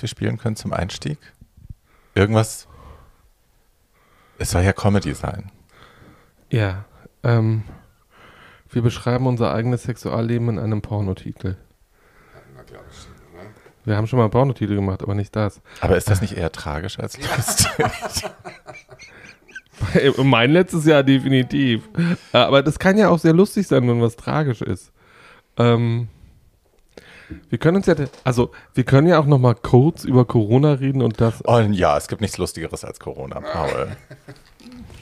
Was wir spielen können zum Einstieg? Irgendwas? Es soll ja Comedy sein. Ja. Ähm, wir beschreiben unser eigenes Sexualleben in einem Pornotitel. Wir haben schon mal einen Pornotitel gemacht, aber nicht das. Aber ist das nicht eher tragisch als lustig? mein letztes Jahr definitiv. Aber das kann ja auch sehr lustig sein, wenn was tragisch ist. Ähm, wir können uns ja, also wir können ja auch noch mal kurz über Corona reden und das. oh ja, es gibt nichts Lustigeres als Corona, Paul.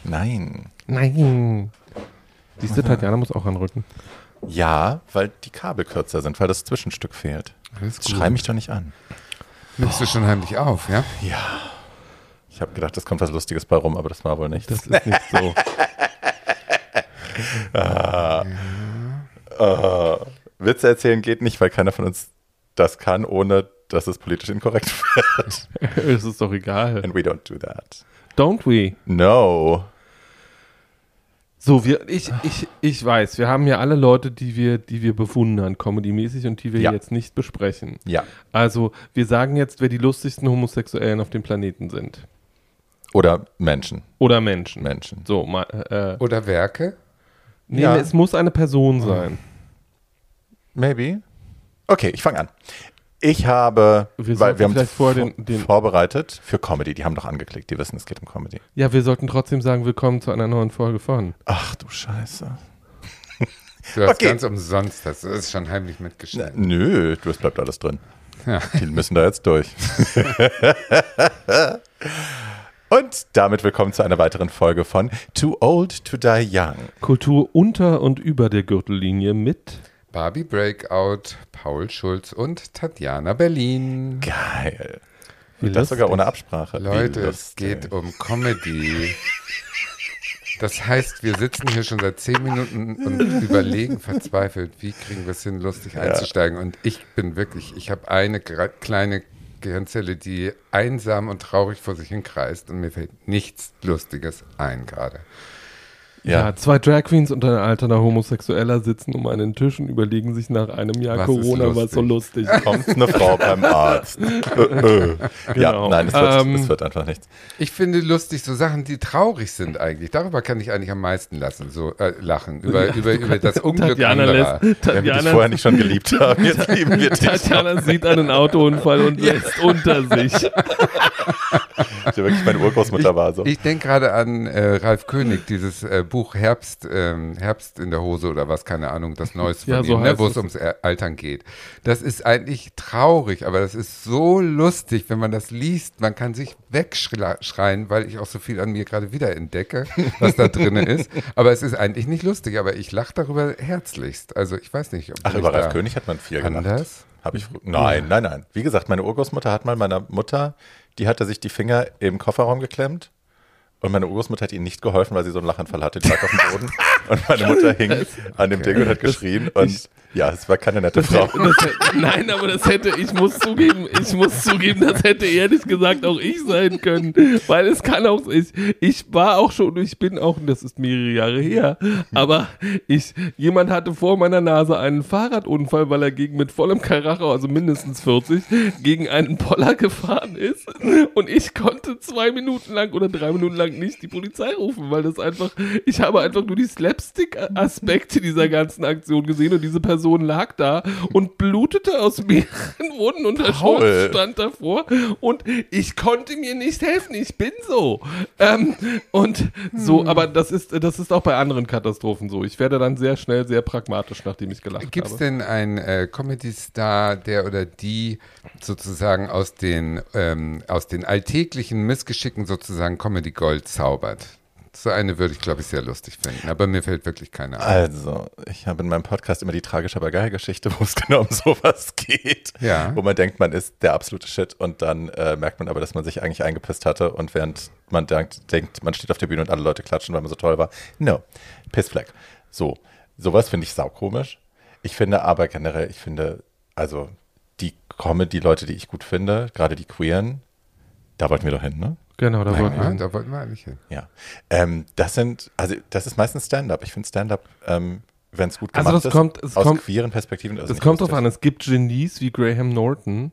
Nein. Nein. Siehst du, Tatjana muss auch anrücken. Ja, weil die Kabel kürzer sind, weil das Zwischenstück fehlt. Schrei mich doch nicht an. Nimmst du schon heimlich auf, ja? Ja. Ich habe gedacht, es kommt was Lustiges bei rum, aber das war wohl nichts. Das ist nicht so. Äh, Witze erzählen geht nicht, weil keiner von uns das kann, ohne dass es politisch inkorrekt wird. es ist doch egal. And we don't do that. Don't we? No. So, wir, ich, ich, ich weiß, wir haben ja alle Leute, die wir, die wir bewundern, comedymäßig und die wir Ja. jetzt nicht besprechen. Ja. Also, wir sagen jetzt, wer die lustigsten Homosexuellen auf dem Planeten sind. Oder Menschen. Oder Menschen. Menschen. So, ma, äh, Oder Werke? nee, Ja. es muss eine Person sein. Maybe. Okay, ich fange an. Ich habe, Wir weil wir haben vor- den- den- vorbereitet für Comedy. Die haben doch angeklickt, die wissen, es geht um Comedy. Ja, wir sollten trotzdem sagen, willkommen zu einer neuen Folge von. Ach du Scheiße. Du hast Okay. ganz umsonst, das ist schon heimlich Na, mitgeschnitten. nö, du, es bleibt alles drin. Ja. Die müssen da jetzt durch. Und damit willkommen zu einer weiteren Folge von Too Old to Die Young. Kultur unter und über der Gürtellinie mit. Barbie Breakout, Paul Schulz und Tatjana Berlin. Geil. Wie das sogar ohne Absprache. Leute, es geht um Comedy. Das heißt, wir sitzen hier schon seit zehn Minuten und überlegen verzweifelt, wie kriegen wir es hin, lustig einzusteigen. Und ich bin wirklich, ich habe eine kleine Gehirnzelle, die einsam und traurig vor sich hin kreist und mir fällt nichts Lustiges ein gerade. Ja. Ja. zwei Drag Queens und ein alterner Homosexueller sitzen um einen Tisch und überlegen sich nach einem Jahr Was Corona, ist was so lustig Kommt eine Frau beim Arzt. Äh, äh. Ja, Genau. nein, es wird, Ähm, es wird einfach nichts. Ich finde lustig so Sachen, die traurig sind eigentlich. Darüber kann ich eigentlich am meisten lassen, so äh, lachen über, über, über das Unglück Tatjana anderer. lässt, Wenn wir dich Tatjana, vorher nicht schon geliebt haben, jetzt lieben wir dich. Tatjana sieht einen Autounfall und lässt unter sich. Ja, wirklich, meine Urgroßmutter war so. Ich denke gerade an äh, Ralf König, dieses äh, Buch Herbst, ähm, Herbst in der Hose oder was, keine Ahnung, das Neueste von Ja, so ihm, ne, wo es ums Er- Altern geht. Das ist eigentlich traurig, aber das ist so lustig, wenn man das liest. Man kann sich wegschreien, weil ich auch so viel an mir gerade wieder entdecke, was da drin ist. Aber es ist eigentlich nicht lustig, aber ich lache darüber herzlichst. Also ich weiß nicht, ob Ach, ich über Ralf König hat man viel gelacht. anders. Habe ich Nein, nein, nein. Wie gesagt, meine Urgroßmutter hat mal meiner Mutter, die hatte sich die Finger im Kofferraum geklemmt. Und meine Urgroßmutter hat ihnen nicht geholfen, weil sie so einen Lachanfall hatte. Die lag auf dem Boden. Und meine Mutter hing an dem Ding und hat geschrien. Und ja, es war keine nette Frau. Das hätte, nein, aber das hätte, ich muss zugeben, ich muss zugeben, das hätte ehrlich gesagt auch ich sein können. Weil es kann auch, ich, ich war auch schon, ich bin auch, das ist mehrere Jahre her, aber ich, jemand hatte vor meiner Nase einen Fahrradunfall, weil er gegen mit vollem Karacho, also mindestens 40, gegen einen Poller gefahren ist. Und ich konnte zwei Minuten lang oder drei Minuten lang nicht die Polizei rufen, weil das einfach, ich habe einfach nur die Slapstick-Aspekte dieser ganzen Aktion gesehen und diese Person lag da und blutete aus mehreren Wunden und der Paul. Schutz stand davor und ich konnte mir nicht helfen, ich bin so. Ähm, und so, aber das ist, das ist auch bei anderen Katastrophen so. Ich werde dann sehr schnell sehr pragmatisch, nachdem ich gelacht Gibt es habe. denn einen äh, Comedy-Star, der oder die sozusagen aus den, ähm, aus den alltäglichen Missgeschicken sozusagen Comedy Gold zaubert? So eine würde ich, glaube ich, sehr lustig finden. Aber mir fällt wirklich keiner ein. Also, ich habe in meinem Podcast immer die tragische aber geile Geschichte, wo es genau um sowas geht. Ja. Wo man denkt, man ist der absolute Shit und dann äh, merkt man aber, dass man sich eigentlich eingepisst hatte und während man denkt, denkt, man steht auf der Bühne und alle Leute klatschen, weil man so toll war. No, Pissfleck. So, sowas finde ich saukomisch. Ich finde aber generell, ich finde, also die Comedy-Leute, die ich gut finde, gerade die Queeren, da wollten wir doch hin, ne? Genau, da wollten wir. da wollten wir eigentlich hin. Ja. Ähm, das sind, also das ist meistens Stand-up. Ich finde Stand-up, ähm, wenn es gut Also gemacht das ist, kommt- es aus kommt- queeren Perspektiven. ist Es kommt drauf lustig. an, es gibt Genies wie Graham Norton,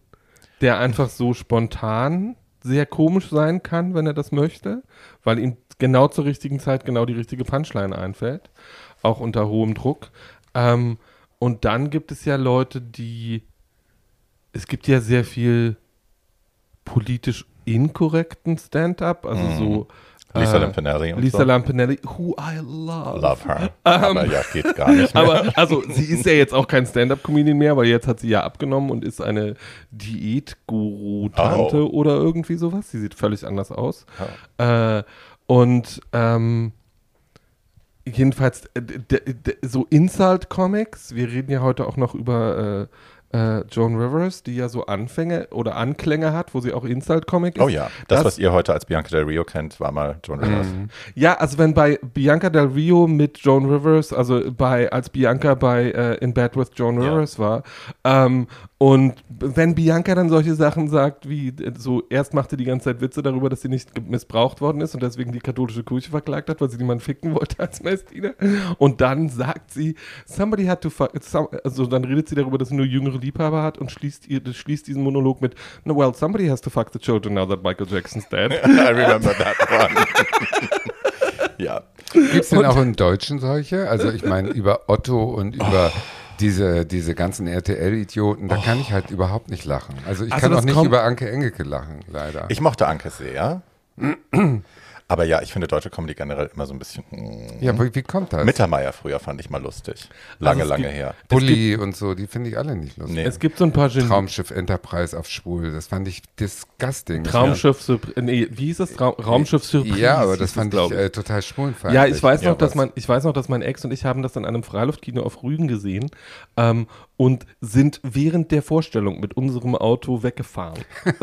der einfach so spontan sehr komisch sein kann, wenn er das möchte, weil ihm genau zur richtigen Zeit genau die richtige Punchline einfällt, auch unter hohem Druck. Ähm, und dann gibt es ja Leute, die es gibt ja sehr viel politisch inkorrekten Stand-up, also so Lisa äh, Lampanelli und Lisa so. Lampanelli, who I love. Love her. aber ja, geht gar nicht mehr. Aber also sie ist ja jetzt auch kein Stand-up-Comedian mehr, weil jetzt hat sie ja abgenommen und ist eine Diät-Guru-Tante Oh. oder irgendwie sowas. Sie sieht völlig anders aus. Äh, und ähm, jedenfalls äh, so Insult-Comics. Wir reden ja heute auch noch über äh, äh, Joan Rivers, die ja so Anfänge oder Anklänge hat, wo sie auch Insult-Comic ist. oh ja, das, Das- was ihr heute als Bianca Del Rio kennt, war mal Joan Rivers. Ja, also wenn bei Bianca Del Rio mit Joan Rivers, also bei als Bianca bei äh, In Bed with Joan Ja. Rivers war, ähm, und wenn Bianca dann solche Sachen sagt, wie äh, so erst machte die ganze Zeit Witze darüber, dass sie nicht missbraucht worden ist und deswegen die katholische Kirche verklagt hat, weil sie niemanden ficken wollte als Messdiener, und dann sagt sie, somebody had to fuck, some, also dann redet sie darüber, dass nur jüngere Liebhaber hat und schließt ihr schließt diesen Monolog mit, no well, somebody has to fuck the children now that Michael Jackson's dead. I remember that one. ja. Gibt es denn auch im Deutschen solche? Also ich meine, über Otto und über diese, diese ganzen RTL-Idioten, da kann ich halt überhaupt nicht lachen. Also ich Also kann auch nicht über Anke Engelke lachen, leider. Ich mochte Anke sehr. Aber ja, ich finde deutsche Comedy generell immer so ein bisschen. hm. ja, wie, wie kommt das? Mittermeier früher fand ich mal lustig. Lange, Also lange gibt- her. Bulli und so, die finde ich alle nicht lustig. Nee. Es gibt so ein paar Genie Traumschiff Enterprise auf schwul, das fand ich disgusting. Traumschiff, Surpri- nee, wie hieß das? Traum, Raumschiff Surprise. Ja, aber das fand glaub ich äh, total schwulenfeindlich. ja, ich weiß Ja, noch, dass was? mein, ich weiß noch, dass mein Ex und ich haben das in einem Freiluftkino auf Rügen gesehen ähm, und sind während der Vorstellung mit unserem Auto weggefahren.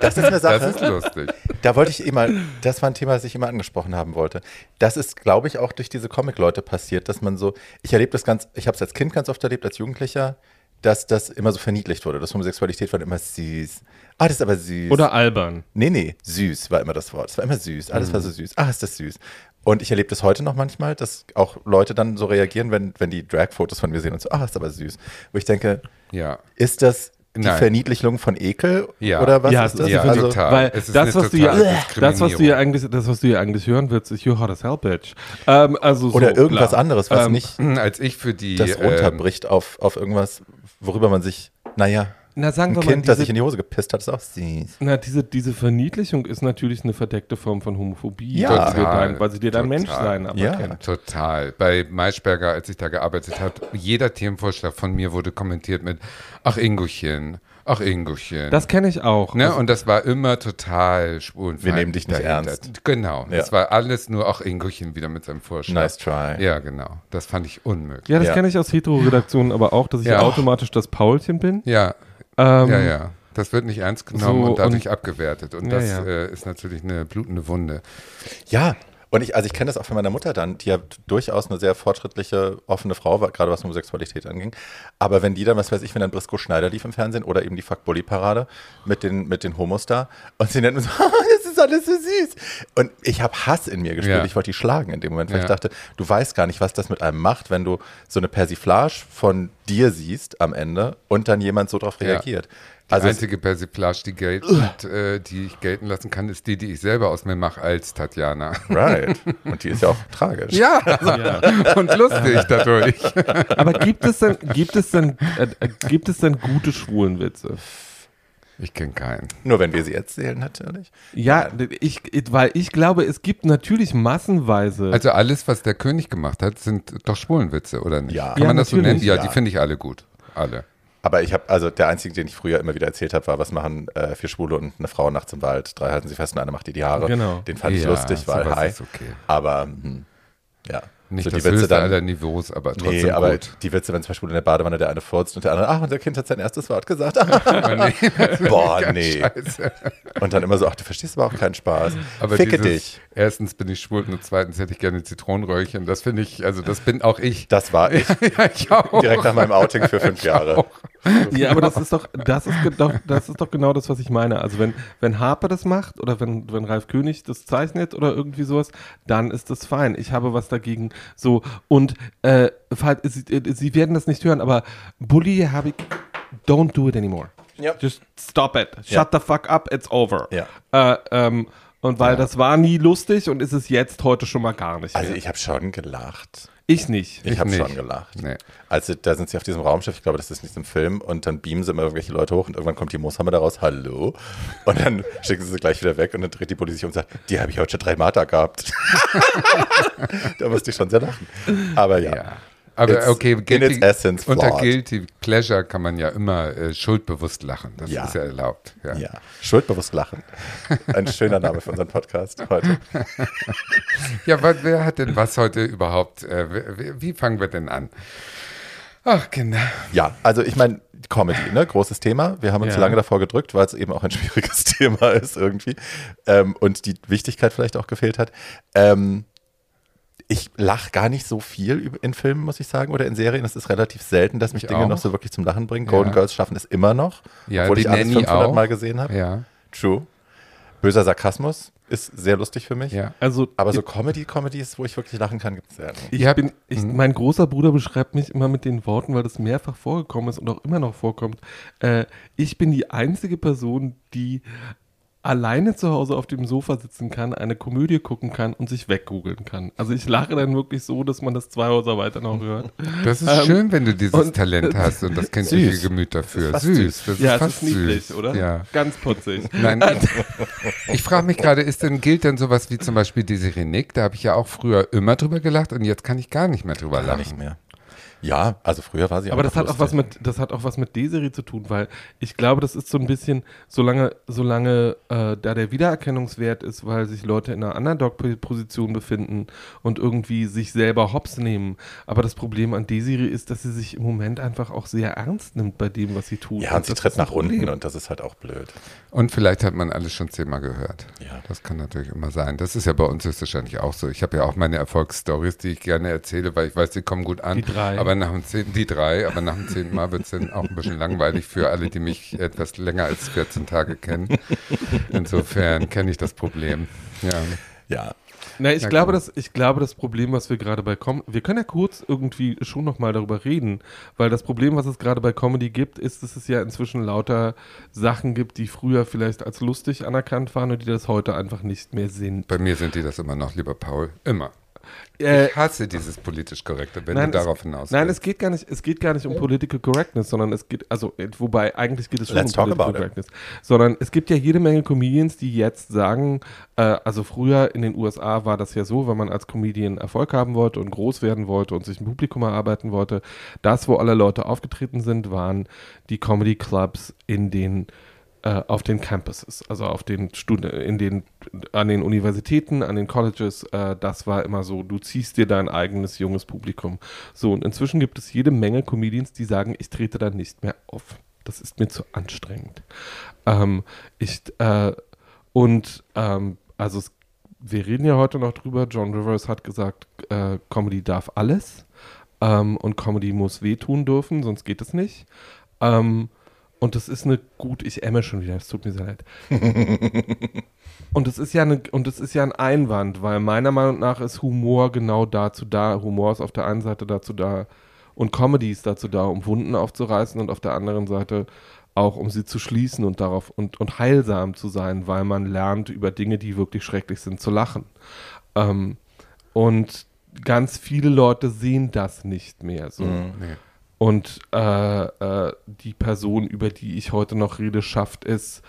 Das ist eine Sache. Das ist lustig. Da wollte ich immer, das war ein Thema, das ich immer angesprochen haben wollte. Das ist, glaube ich, auch durch diese Comic-Leute passiert, dass man so, ich erlebe das ganz, ich habe es als Kind ganz oft erlebt, als Jugendlicher, dass das immer so verniedlicht wurde. Das Homosexualität war immer süß. Ah, das ist aber süß. Oder albern. Nee, nee, süß war immer das Wort. Es war immer süß. Alles war so süß. Ah, ist das süß. Und ich erlebe das heute noch manchmal, dass auch Leute dann so reagieren, wenn, wenn die Drag-Fotos von mir sehen und so, ah, ist aber süß. Wo ich denke, Ja. ist das die Nein. Verniedlichung von Ekel? Ja. Oder was Ja, ist das? ja, also, total. Weil Es ist das, was du ja, das, was du ja eigentlich, das, was du ja eigentlich hören willst, ist You're hot as hell, bitch. Ähm, also so, oder irgendwas klar. anderes, was Ähm, nicht Als ich für die das ähm, runterbricht auf, auf irgendwas, worüber man sich, naja, Na, sagen ein wir mal, Kind, das diese- sich in die Hose gepisst hat, ist auch süß. Na, diese, diese Verniedlichung ist natürlich eine verdeckte Form von Homophobie, Ja. weil, sie dir Total. dein, weil sie dir dein Total. Menschsein Ja. aberkennt. Total. Bei Maischberger, als ich da gearbeitet habe, jeder Themenvorschlag von mir wurde kommentiert mit Ach Ingochen, ach Ingochen. Das kenne ich auch. ne? Also, Und das war immer total schwul. Wir nehmen dich nicht ernst. Genau. Ja. Das war alles nur Ach Ingochen wieder mit seinem Vorschlag. Nice try. Ja, genau. Das fand ich unmöglich. ja, das Ja. kenne ich aus Hetero-Redaktionen aber auch, dass ich Ja. automatisch das Paulchen bin. Ja, Ähm, ja, ja. Das wird nicht ernst genommen So, und dadurch und- abgewertet. Und Ja, das ja. Äh, ist natürlich eine blutende Wunde. Ja, und ich, also ich kenne das auch von meiner Mutter dann, die ja durchaus eine sehr fortschrittliche, offene Frau war, gerade was Homosexualität anging. Aber wenn die dann, was weiß ich, wenn dann Briscoe Schneider lief im Fernsehen oder eben die Fuck Bully Parade mit den, mit den Homos da und sie nennt mir so, das ist alles so süß. Und ich habe Hass in mir gespürt. Ja. Ich wollte die schlagen in dem Moment, weil Ja. ich dachte, du weißt gar nicht, was das mit einem macht, wenn du so eine Persiflage von dir siehst am Ende und dann jemand so drauf Ja. Die Also einzige Persiflage, die, gilt, äh, die ich gelten lassen kann, ist die, die ich selber aus mir mache als Tatjana. right. Und die ist ja auch tragisch. Ja, und lustig dadurch. Aber gibt es denn, gibt es denn, äh, äh, gibt es denn gute Schwulenwitze? Ich kenne keinen. Nur wenn wir sie erzählen, natürlich. Ja, ich, weil ich glaube, es gibt natürlich massenweise. Also alles, was der König gemacht hat, sind doch Schwulenwitze, oder nicht? Ja. Kann Ja, man das so nennen? Ja, Ja. die finde ich alle gut. Alle. Aber ich habe, also der einzige, den ich früher immer wieder erzählt habe, war, was machen äh, vier Schwule und eine Frau nachts im Wald? Drei halten sie fest und eine macht ihr die Haare. Genau. Den fand ich Ja, lustig, weil hi. ist okay. Aber hm, ja. Nicht so das die Witze höchste dann. aller Niveaus, aber trotzdem Nee, aber gut. die Witze, wenn zum Beispiel in der Badewanne der eine furzt und der andere, ach, unser Kind hat sein erstes Wort gesagt. Boah, nee. Scheiße. Und dann immer so, ach, du verstehst aber auch keinen Spaß. Aber Ficke dieses, dich. Erstens bin ich schwul und zweitens hätte ich gerne Zitronenröhrchen. Das finde ich, also das bin auch ich. Das war ich. ja, ich auch. Direkt nach meinem Outing für fünf Jahre. Ja, aber das ist doch, das ist doch, das ist doch genau das, was ich meine. Also wenn, wenn Harper das macht oder wenn, wenn Ralf König das zeichnet oder irgendwie sowas, dann ist das fein. Ich habe was dagegen. So, und äh, sie, äh, Sie werden das nicht hören, aber Bully habe ich, don't do it anymore. Ja. Just stop it. Shut Ja. the fuck up, it's over. Ja. Äh, ähm, und weil das war nie lustig und ist es jetzt heute schon mal gar nicht. Also mehr. ich habe schon gelacht. Ich nicht. Ich, Ich habe schon gelacht. Nee. Also da sind sie auf diesem Raumschiff, ich glaube, das ist nicht im Film, und dann beamen sie immer irgendwelche Leute hoch und irgendwann kommt die Mooshammer da raus, hallo. Und dann schicken sie sie gleich wieder weg und dann dreht die Polizei sich um und sagt, die habe ich heute schon drei Marter gehabt. da musste ich schon sehr lachen. Aber ja. Ja. Aber It's- okay, guilty, essence unter. Guilty Pleasure kann man ja immer äh, schuldbewusst lachen. Das Ja. ist ja erlaubt. Ja. Ja, schuldbewusst lachen. Ein schöner Name für unseren Podcast heute. Ja, aber wer hat denn was heute überhaupt? Äh, wie, wie fangen wir denn an? Ach, Kinder. Ja, also ich meine, Comedy, ne, großes Thema. Wir haben uns Ja. lange davor gedrückt, weil es eben auch ein schwieriges Thema ist irgendwie ähm, und die Wichtigkeit vielleicht auch gefehlt hat. Ähm, ich lache gar nicht so viel in Filmen, muss ich sagen, oder in Serien. Es ist relativ selten, dass mich Ich Dinge auch. noch so wirklich zum Lachen bringen. Golden Ja. Girls schaffen es immer noch, Ja, obwohl die ich alles Nanny 500 auch. Mal gesehen habe. Ja, True. Böser Sarkasmus ist sehr lustig für mich. ja. Also Aber so Comedy, Comedies, wo ich wirklich lachen kann, gibt es selten. Ich bin, ich, mein großer Bruder beschreibt mich immer mit den Worten, weil das mehrfach vorgekommen ist und auch immer noch vorkommt. Äh, ich bin die einzige Person, die alleine zu Hause auf dem Sofa sitzen kann, eine Komödie gucken kann und sich weggoogeln kann. Also ich lache dann wirklich so, dass man das zwei Häuser weiter noch hört. Das ist Ähm, schön, wenn du dieses und- Talent hast und das kindliche Süß. Gemüt dafür. fast süß. süß. Das ja, ist es fast ist niedlich, süß. oder? Ja. Ganz putzig. Nein, ich frage mich gerade, ist denn, gilt denn sowas wie zum Beispiel Desiree Nick? Da habe ich ja auch früher immer drüber gelacht und jetzt kann ich gar nicht mehr drüber Gar lachen. nicht mehr. Ja, also früher war sie Aber auch das hat auch was lustig. mit, das hat auch was mit Desiree zu tun, weil ich glaube, das ist so ein bisschen, solange, solange äh, da der Wiedererkennungswert ist, weil sich Leute in einer Underdog-Position befinden und irgendwie sich selber hops nehmen. Aber das Problem an Desiree ist, dass sie sich im Moment einfach auch sehr ernst nimmt bei dem, was sie tut. Ja, und sie tritt nach unten Problem. und das ist halt auch blöd. Und vielleicht hat man alles schon zehnmal gehört. Ja. Das kann natürlich immer sein. Das ist ja bei uns höchstwahrscheinlich auch so. Ich habe ja auch meine Erfolgsstories, die ich gerne erzähle, weil ich weiß, die kommen gut an. Die drei. Aber nach dem zehnten, die drei, aber nach dem zehnten Mal wird es dann auch ein bisschen langweilig für alle, die mich etwas länger als 14 Tage kennen. Insofern kenne ich das Problem. Ja. Ja, Na, ich Na glaube, gut. dass, ich glaube, das Problem, was wir gerade bei Com wir können ja kurz irgendwie schon nochmal darüber reden, weil das Problem, was es gerade bei Comedy gibt, ist, dass es ja inzwischen lauter Sachen gibt, die früher vielleicht als lustig anerkannt waren und die das heute einfach nicht mehr sind. Bei mir sind die das immer noch, lieber Paul. Immer. Äh, Ich hasse dieses politisch Korrekte, wenn Nein, du darauf hinaus Nein, willst. es geht gar nicht, es geht gar nicht um Political Correctness, sondern es geht, also, äh, wobei eigentlich geht es schon Let's um Political. Correctness, sondern es gibt ja jede Menge Comedians, die jetzt sagen, äh, also früher in den USA war das ja so, wenn man als Comedian Erfolg haben wollte und groß werden wollte und sich ein Publikum erarbeiten wollte, das, wo alle Leute aufgetreten sind, waren die Comedy Clubs in den äh, auf den Campuses, also auf den Studi in den an den Universitäten, an den Colleges, äh, das war immer so, du ziehst dir dein eigenes junges Publikum. So, und inzwischen gibt es jede Menge Comedians, die sagen, ich trete da nicht mehr auf. Das ist mir zu anstrengend. Ähm, ich, äh, und ähm, also es, wir reden ja heute noch drüber, John Rivers hat gesagt, äh, Comedy darf alles ähm, und Comedy muss wehtun dürfen, sonst geht es nicht. Ähm, und das ist eine gut, ich emme schon wieder, es tut mir sehr leid. und es ist ja eine, und es ist ja ein Einwand, weil meiner Meinung nach ist Humor genau dazu da. Humor ist auf der einen Seite dazu da und Comedy ist dazu da, um Wunden aufzureißen und auf der anderen Seite auch um sie zu schließen und darauf und, und heilsam zu sein, weil man lernt über Dinge, die wirklich schrecklich sind, zu lachen. Ähm, und ganz viele Leute sehen das nicht mehr so. Nee. Und äh, äh, die Person, über die ich heute noch rede, schafft es,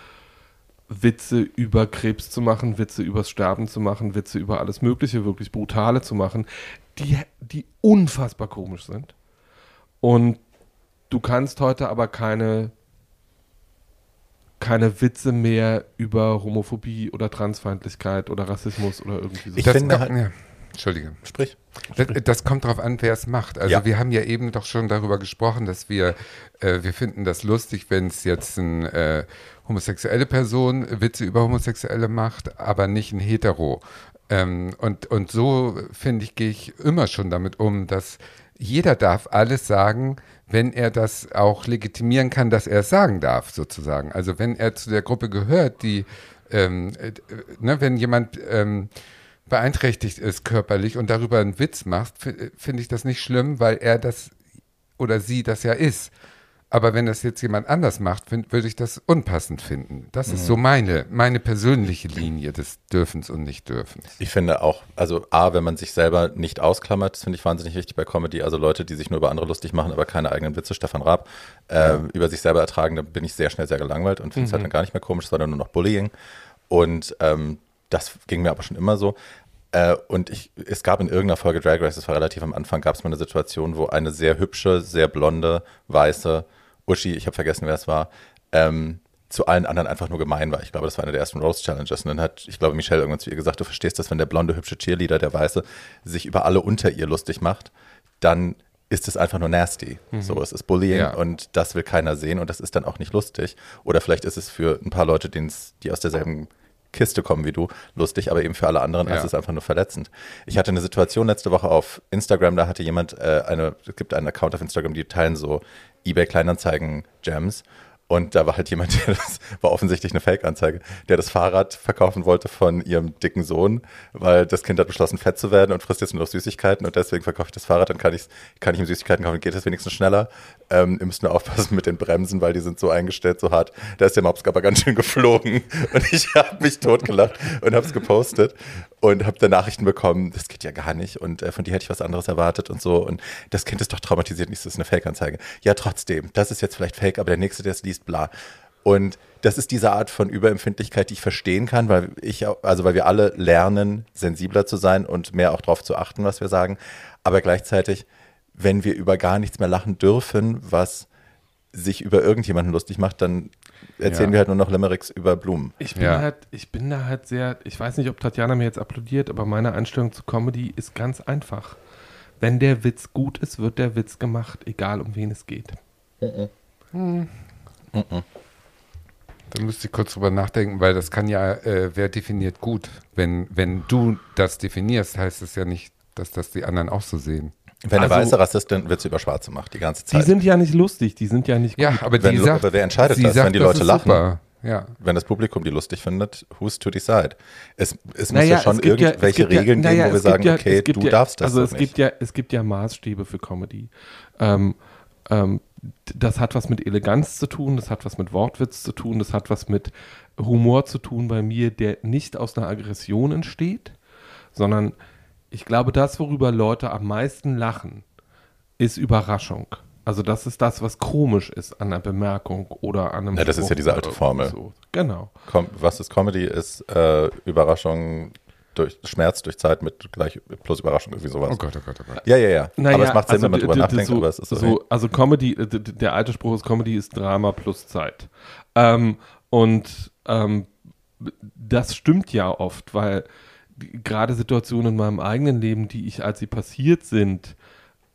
Witze über Krebs zu machen, Witze übers Sterben zu machen, Witze über alles Mögliche, wirklich brutale zu machen, die, die unfassbar komisch sind. Und du kannst heute aber keine, keine Witze mehr über Homophobie oder Transfeindlichkeit oder Rassismus oder irgendwie so. Ich Das finde halt- ja. Entschuldige. sprich. Das, das kommt darauf an, wer es macht. Also Ja. wir haben ja eben doch schon darüber gesprochen, dass wir, äh, wir finden das lustig, wenn es jetzt eine äh, homosexuelle Person Witze über Homosexuelle macht, aber nicht ein Hetero. Ähm, und, und so, finde ich, gehe ich immer schon damit um, dass jeder darf alles sagen, wenn er das auch legitimieren kann, dass er es sagen darf, sozusagen. Also wenn er zu der Gruppe gehört, die, ähm, äh, ne, wenn jemand ähm, beeinträchtigt ist körperlich und darüber einen Witz macht, fi- finde ich das nicht schlimm, weil er das oder sie das ja ist. Aber wenn das jetzt jemand anders macht, würde ich das unpassend finden. Das ist so meine, meine persönliche Linie des Dürfens und Nicht-Dürfens. Ich finde auch, also A, wenn man sich selber nicht ausklammert, das finde ich wahnsinnig wichtig bei Comedy. Also Leute, die sich nur über andere lustig machen, aber keine eigenen Witze, Stefan Raab, äh, über sich selber ertragen, da bin ich sehr schnell sehr gelangweilt und finde es halt dann gar nicht mehr komisch, sondern nur noch Bullying. Und ähm, das ging mir aber schon immer so. Äh, und ich, es gab in irgendeiner Folge Drag Race, das war relativ am Anfang, gab es mal eine Situation, wo eine sehr hübsche, sehr blonde, weiße Uschi, ich habe vergessen, wer es war, ähm, zu allen anderen einfach nur gemein war. Ich glaube, das war eine der ersten Rose Challenges. Und dann hat, ich glaube, Michelle irgendwann zu ihr gesagt, du verstehst das, wenn der blonde, hübsche Cheerleader, der Weiße, sich über alle unter ihr lustig macht, dann ist es einfach nur nasty. So, es ist Bullying Ja. und das will keiner sehen und das ist dann auch nicht lustig. Oder vielleicht ist es für ein paar Leute, die aus derselben Kiste kommen wie du, lustig, aber eben für alle anderen Ja. ist es einfach nur verletzend. Ich hatte eine Situation letzte Woche auf Instagram, da hatte jemand äh, eine, es gibt einen Account auf Instagram, die teilen so eBay Kleinanzeigen Gems und da war halt jemand, der das war offensichtlich eine Fake-Anzeige, der das Fahrrad verkaufen wollte von ihrem dicken Sohn, weil das Kind hat beschlossen, fett zu werden und frisst jetzt nur noch Süßigkeiten und deswegen verkaufe ich das Fahrrad, dann kann ich, kann ich ihm Süßigkeiten kaufen, geht es wenigstens schneller. Ähm, ihr müsst nur aufpassen mit den Bremsen, weil die sind so eingestellt, so hart. Da ist der Mops ganz schön geflogen und ich habe mich totgelacht und habe es gepostet und habe da Nachrichten bekommen, das geht ja gar nicht und äh, von dir hätte ich was anderes erwartet und so und das Kind ist doch traumatisiert, nicht, das ist eine Fake-Anzeige. Ja, trotzdem, das ist jetzt vielleicht Fake, aber der Nächste, der es liest, bla. Und das ist diese Art von Überempfindlichkeit, die ich verstehen kann, weil ich, also weil wir alle lernen, sensibler zu sein und mehr auch darauf zu achten, was wir sagen. Aber gleichzeitig, wenn wir über gar nichts mehr lachen dürfen, was sich über irgendjemanden lustig macht, dann erzählen Ja. wir halt nur noch Limericks über Blumen. Ich bin Ja. halt, ich bin da halt sehr, ich weiß nicht, ob Tatjana mir jetzt applaudiert, aber meine Einstellung zu Comedy ist ganz einfach. Wenn der Witz gut ist, wird der Witz gemacht, egal um wen es geht. Da müsste ich kurz drüber nachdenken, weil das kann ja, äh, wer definiert gut? Wenn, wenn du das definierst, heißt es ja nicht, dass das die anderen auch so sehen. Wenn der Also- weiße Rassist dann Witze über Schwarze macht, die ganze Die Zeit. sind ja nicht lustig, die sind ja nicht gut. Ja, aber Wenn die sagt, aber wer entscheidet das, sagt, wenn die Leute lachen? Super. Ja. wenn das Publikum die lustig findet, who's to decide? Es, es muss Naja, ja schon es ja- es irgendwelche ja- Regeln naja, geben, wo wir es sagen, ja- okay, es du ja, darfst das Also so es nicht. gibt ja, es gibt ja Maßstäbe für Comedy. Ähm, ähm, das hat was mit Eleganz zu tun, das hat was mit Wortwitz zu tun, das hat was mit Humor zu tun bei mir, der nicht aus einer Aggression entsteht, sondern ich glaube, das, worüber Leute am meisten lachen, ist Überraschung. Also das ist das, was komisch ist an einer Bemerkung oder an einem Ja, das ist ja Spruch diese alte Formel. So. Genau. Com was ist Comedy? Ist äh, Überraschung durch Schmerz durch Zeit mit gleich plus Überraschung, irgendwie sowas. Oh Gott, oh Gott, oh Gott. Ja, ja, ja. Naja, aber es macht Sinn, also wenn man drüber nachdenkt, so, aber es ist so. so also Comedy, der alte Spruch ist Comedy ist Drama plus Zeit. Ähm, und ähm, das stimmt ja oft, weil gerade Situationen in meinem eigenen Leben, die ich, als sie passiert sind,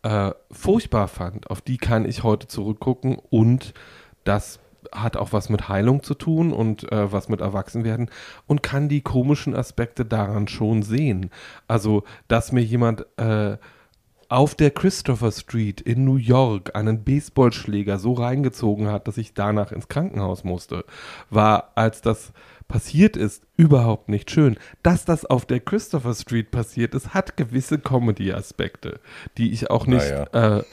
äh, furchtbar fand, auf die kann ich heute zurückgucken und das hat auch was mit Heilung zu tun und äh, was mit Erwachsenwerden und kann die komischen Aspekte daran schon sehen. Also, dass mir jemand äh, auf der Christopher Street in New York einen Baseballschläger so reingezogen hat, dass ich danach ins Krankenhaus musste, war, als das passiert ist, überhaupt nicht schön. Dass das auf der Christopher Street passiert ist, hat gewisse Comedy-Aspekte, die ich auch nicht, äh,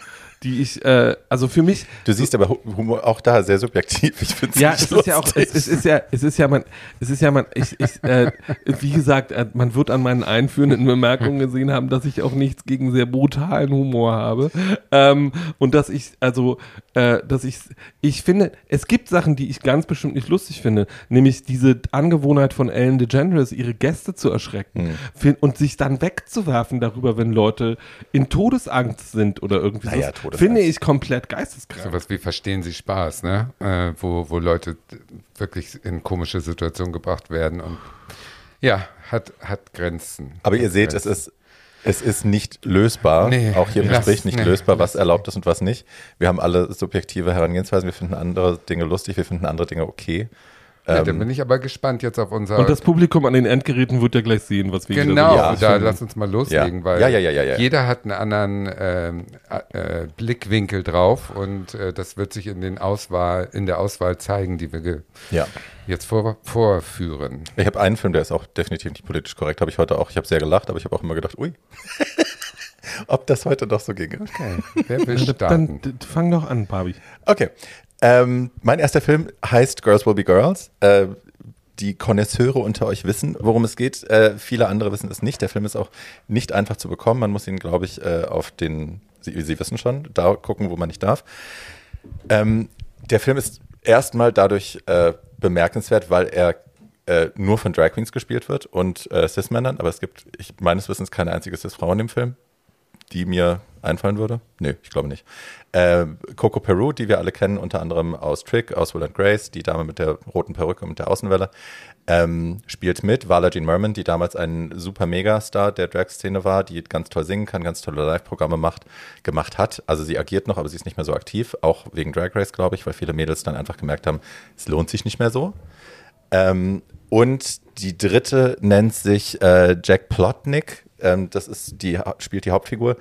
die ich, äh, also für mich, Du siehst aber Hu- Humor auch da sehr subjektiv. Ich finde ja, es ist ja auch, es, es ist ja, es ist ja man, es ist ja man, ich, ich, äh, wie gesagt, äh, man wird an meinen einführenden Bemerkungen gesehen haben, dass ich auch nichts gegen sehr brutalen Humor habe. Ähm, und dass ich, also, äh, dass ich, ich finde, es gibt Sachen, die ich ganz bestimmt nicht lustig finde, nämlich diese Angewohnheit von Ellen DeGeneres, ihre Gäste zu erschrecken fin- und sich dann wegzuwerfen darüber, wenn Leute in Todesangst sind oder irgendwie Naja, so. Todesangst. Finde ich komplett geisteskrank. Sowas wie Verstehen Sie Spaß, ne? Äh, wo, wo Leute wirklich in komische Situationen gebracht werden und ja, hat, hat Grenzen. Aber ihr Hat seht, es Grenzen. ist, es ist nicht lösbar, Nee, auch hier im lass- Gespräch nicht nee, lösbar, was lass- erlaubt ist und was nicht. Wir haben alle subjektive Herangehensweisen, wir finden andere Dinge lustig, wir finden andere Dinge okay. Ja, dann Ähm, bin ich aber gespannt jetzt auf unser. Und das Publikum an den Endgeräten wird ja gleich sehen, was wir wieder Genau, so Ja, da lass uns mal loslegen, Ja. weil Ja, ja, ja, ja, ja. jeder hat einen anderen ähm, äh, Blickwinkel drauf und äh, das wird sich in den Auswahl, in der Auswahl zeigen, die wir jetzt vor, vorführen. Ich habe einen Film, der ist auch definitiv nicht politisch korrekt, habe ich heute auch. Ich habe sehr gelacht, aber ich habe auch immer gedacht, ui. ob das heute noch so ginge. Okay, wer will Dann, starten? dann fang doch an, Barbie. Okay. Ähm, mein erster Film heißt Girls Will Be Girls. Äh, die Konnoisseure unter euch wissen, worum es geht. Äh, viele andere wissen es nicht. Der Film ist auch nicht einfach zu bekommen. Man muss ihn, glaube ich, äh, auf den, Sie, Sie wissen schon, da gucken, wo man nicht darf. Ähm, der Film ist erstmal dadurch äh, bemerkenswert, weil er äh, nur von Drag Queens gespielt wird und äh, Cis-Männern, aber es gibt ich, meines Wissens keine einzige Cis-Frau in dem Film, die mir einfallen würde. Nö, ich glaube nicht. Äh, Coco Peru, die wir alle kennen, unter anderem aus Trick, aus Will and Grace, die Dame mit der roten Perücke und der Außenwelle, ähm, spielt mit. Vala Jean Merman, die damals ein super Megastar der Drag-Szene war, die ganz toll singen kann, ganz tolle Live-Programme macht, gemacht hat. Also sie agiert noch, aber sie ist nicht mehr so aktiv, auch wegen Drag Race, glaube ich, weil viele Mädels dann einfach gemerkt haben, es lohnt sich nicht mehr so. Ähm, und die dritte nennt sich äh, Jack Plotnick. Ähm, das ist die spielt die Hauptfigur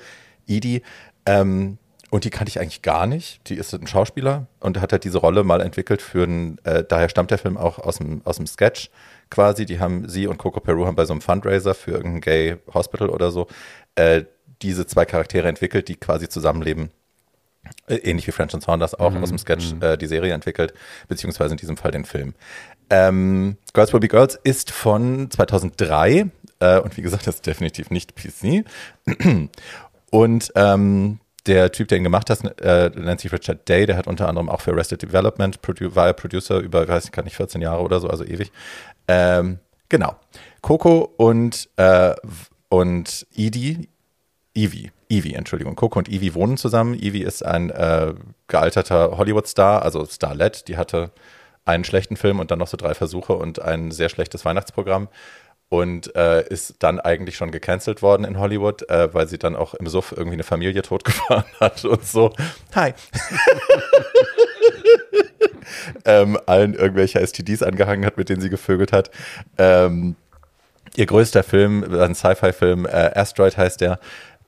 Edie. Ähm, und die kannte ich eigentlich gar nicht. Die ist ein Schauspieler und hat halt diese Rolle mal entwickelt für einen, äh, daher stammt der Film auch aus dem, aus dem Sketch quasi. Die haben, sie und Coco Peru haben bei so einem Fundraiser für irgendein Gay Hospital oder so äh, diese zwei Charaktere entwickelt, die quasi zusammenleben. Äh, Ähnlich wie French und Saunders auch aus dem Sketch äh, die Serie entwickelt, beziehungsweise in diesem Fall den Film. Ähm, Girls Will Be Girls ist von 2003 äh, und wie gesagt, das ist definitiv nicht PC. Und ähm, der Typ, der ihn gemacht hat, äh, Richard Day, der hat unter anderem auch für Arrested Development, war er Producer über, weiß ich gar nicht, 14 Jahre oder so, also ewig. Ähm, genau. Coco und, äh, und Edie, Evie, Evie, Entschuldigung. Coco und Evie wohnen zusammen. Evie ist ein äh, gealterter Hollywood-Star, also Starlet. Die hatte einen schlechten Film und dann noch so drei Versuche und ein sehr schlechtes Weihnachtsprogramm und äh, ist dann eigentlich schon gecancelt worden in Hollywood, äh, weil sie dann auch im Suff irgendwie eine Familie totgefahren hat und so. Hi. ähm, allen irgendwelche STDs angehangen hat, mit denen sie gevögelt hat. Ähm, ihr größter Film, ein Sci-Fi-Film, äh, Asteroid heißt der,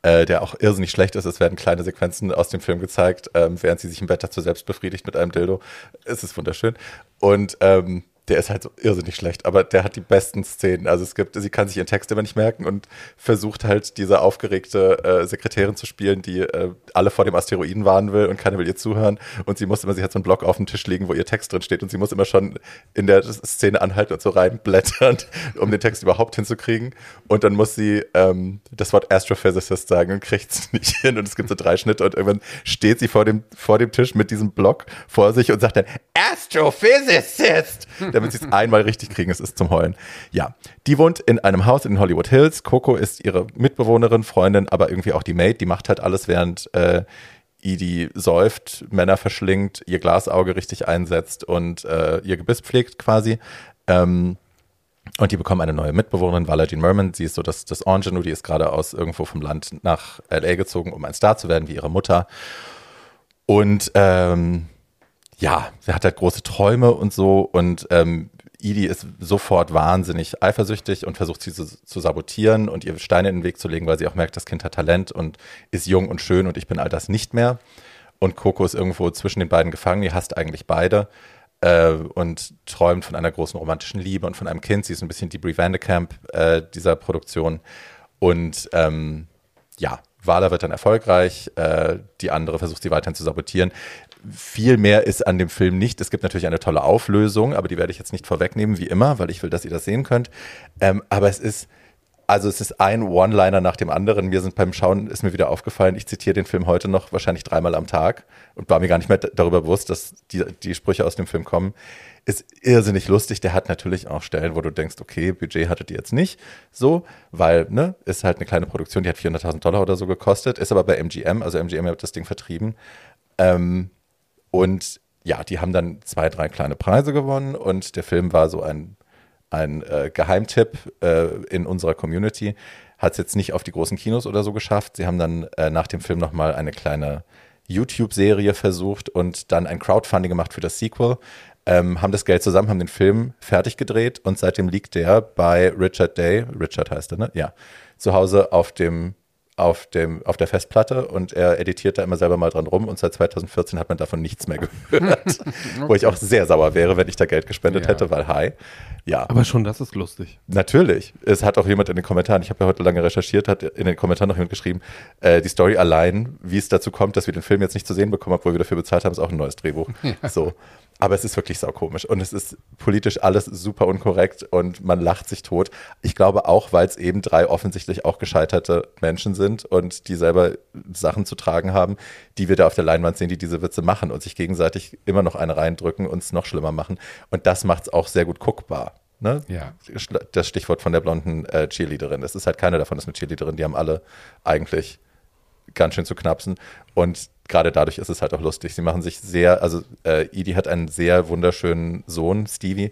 äh, der auch irrsinnig schlecht ist. Es werden kleine Sequenzen aus dem Film gezeigt, ähm, während sie sich im Bett dazu selbst befriedigt mit einem Dildo. Es ist wunderschön. Und ähm, der ist halt so irrsinnig schlecht, aber der hat die besten Szenen. Also es gibt, sie kann sich ihren Text immer nicht merken und versucht halt diese aufgeregte äh, Sekretärin zu spielen, die äh, alle vor dem Asteroiden warnen will und keiner will ihr zuhören. Und sie muss immer, sie hat so einen Block auf dem Tisch liegen, wo ihr Text drin steht und sie muss immer schon in der Szene anhalten und so reinblättern, um den Text überhaupt hinzukriegen. Und dann muss sie ähm, das Wort Astrophysicist sagen und kriegt es nicht hin. Und es gibt so drei Schnitte und irgendwann steht sie vor dem, vor dem Tisch mit diesem Block vor sich und sagt dann Astrophysicist, damit sie es einmal richtig kriegen. Es ist zum Heulen. Ja, die wohnt in einem Haus in Hollywood Hills. Coco ist ihre Mitbewohnerin, Freundin, aber irgendwie auch die Maid. Die macht halt alles, während äh, Edie säuft, Männer verschlingt, ihr Glasauge richtig einsetzt und äh, ihr Gebiss pflegt quasi. Ähm, und die bekommen eine neue Mitbewohnerin, Jean Merman. Sie ist so das, das Ingenue, die ist gerade aus irgendwo vom Land nach L.A. gezogen, um ein Star zu werden, wie ihre Mutter. Und ähm, ja, sie hat halt große Träume und so. Und ähm, Edie ist sofort wahnsinnig eifersüchtig und versucht sie zu, zu sabotieren und ihr Steine in den Weg zu legen, weil sie auch merkt, das Kind hat Talent und ist jung und schön und ich bin all das nicht mehr. Und Coco ist irgendwo zwischen den beiden gefangen, die hasst eigentlich beide äh, und träumt von einer großen romantischen Liebe und von einem Kind. Sie ist ein bisschen die Brie Vandekamp äh, dieser Produktion. Und ähm, ja, Wala wird dann erfolgreich, äh, die andere versucht sie weiterhin zu sabotieren. Viel mehr ist an dem Film nicht. Es gibt natürlich eine tolle Auflösung, aber die werde ich jetzt nicht vorwegnehmen, wie immer, weil ich will, dass ihr das sehen könnt. Ähm, aber es ist, also es ist ein One-Liner nach dem anderen. Mir sind beim Schauen, ist mir wieder aufgefallen, ich zitiere den Film heute noch wahrscheinlich dreimal am Tag und war mir gar nicht mehr darüber bewusst, dass die, die Sprüche aus dem Film kommen. Ist irrsinnig lustig. Der hat natürlich auch Stellen, wo du denkst, okay, Budget hattet ihr jetzt nicht so, weil, ne, ist halt eine kleine Produktion, die hat 400.000 Dollar oder so gekostet, ist aber bei MGM, also MGM hat das Ding vertrieben. Ähm, und ja, die haben dann zwei, drei kleine Preise gewonnen und der Film war so ein, ein äh, Geheimtipp äh, in unserer Community. Hat es jetzt nicht auf die großen Kinos oder so geschafft. Sie haben dann äh, nach dem Film nochmal eine kleine YouTube-Serie versucht und dann ein Crowdfunding gemacht für das Sequel. Ähm, haben das Geld zusammen, haben den Film fertig gedreht und seitdem liegt der bei Richard Day, Richard heißt er, ne? Ja, zu Hause auf dem auf, dem, auf der Festplatte und er editiert da immer selber mal dran rum und seit 2014 hat man davon nichts mehr gehört. Wo ich auch sehr sauer wäre, wenn ich da Geld gespendet Ja. hätte, weil hi. Ja, Aber schon das ist lustig. natürlich. Es hat auch jemand in den Kommentaren, ich habe ja heute lange recherchiert, hat in den Kommentaren noch jemand geschrieben, äh, die Story allein, wie es dazu kommt, dass wir den Film jetzt nicht zu sehen bekommen, obwohl wir dafür bezahlt haben, ist auch ein neues Drehbuch. So. Aber es ist wirklich saukomisch und es ist politisch alles super unkorrekt und man lacht sich tot. Ich glaube auch, weil es eben drei offensichtlich auch gescheiterte Menschen sind und die selber Sachen zu tragen haben, die wir da auf der Leinwand sehen, die diese Witze machen und sich gegenseitig immer noch eine reindrücken und es noch schlimmer machen. Und das macht es auch sehr gut guckbar. Ne? Ja. Das Stichwort von der blonden äh, Cheerleaderin. Es ist halt keine davon, ist eine Cheerleaderin. Die haben alle eigentlich ganz schön zu knapsen. Und gerade dadurch ist es halt auch lustig. Sie machen sich sehr, also äh, Edie hat einen sehr wunderschönen Sohn, Stevie,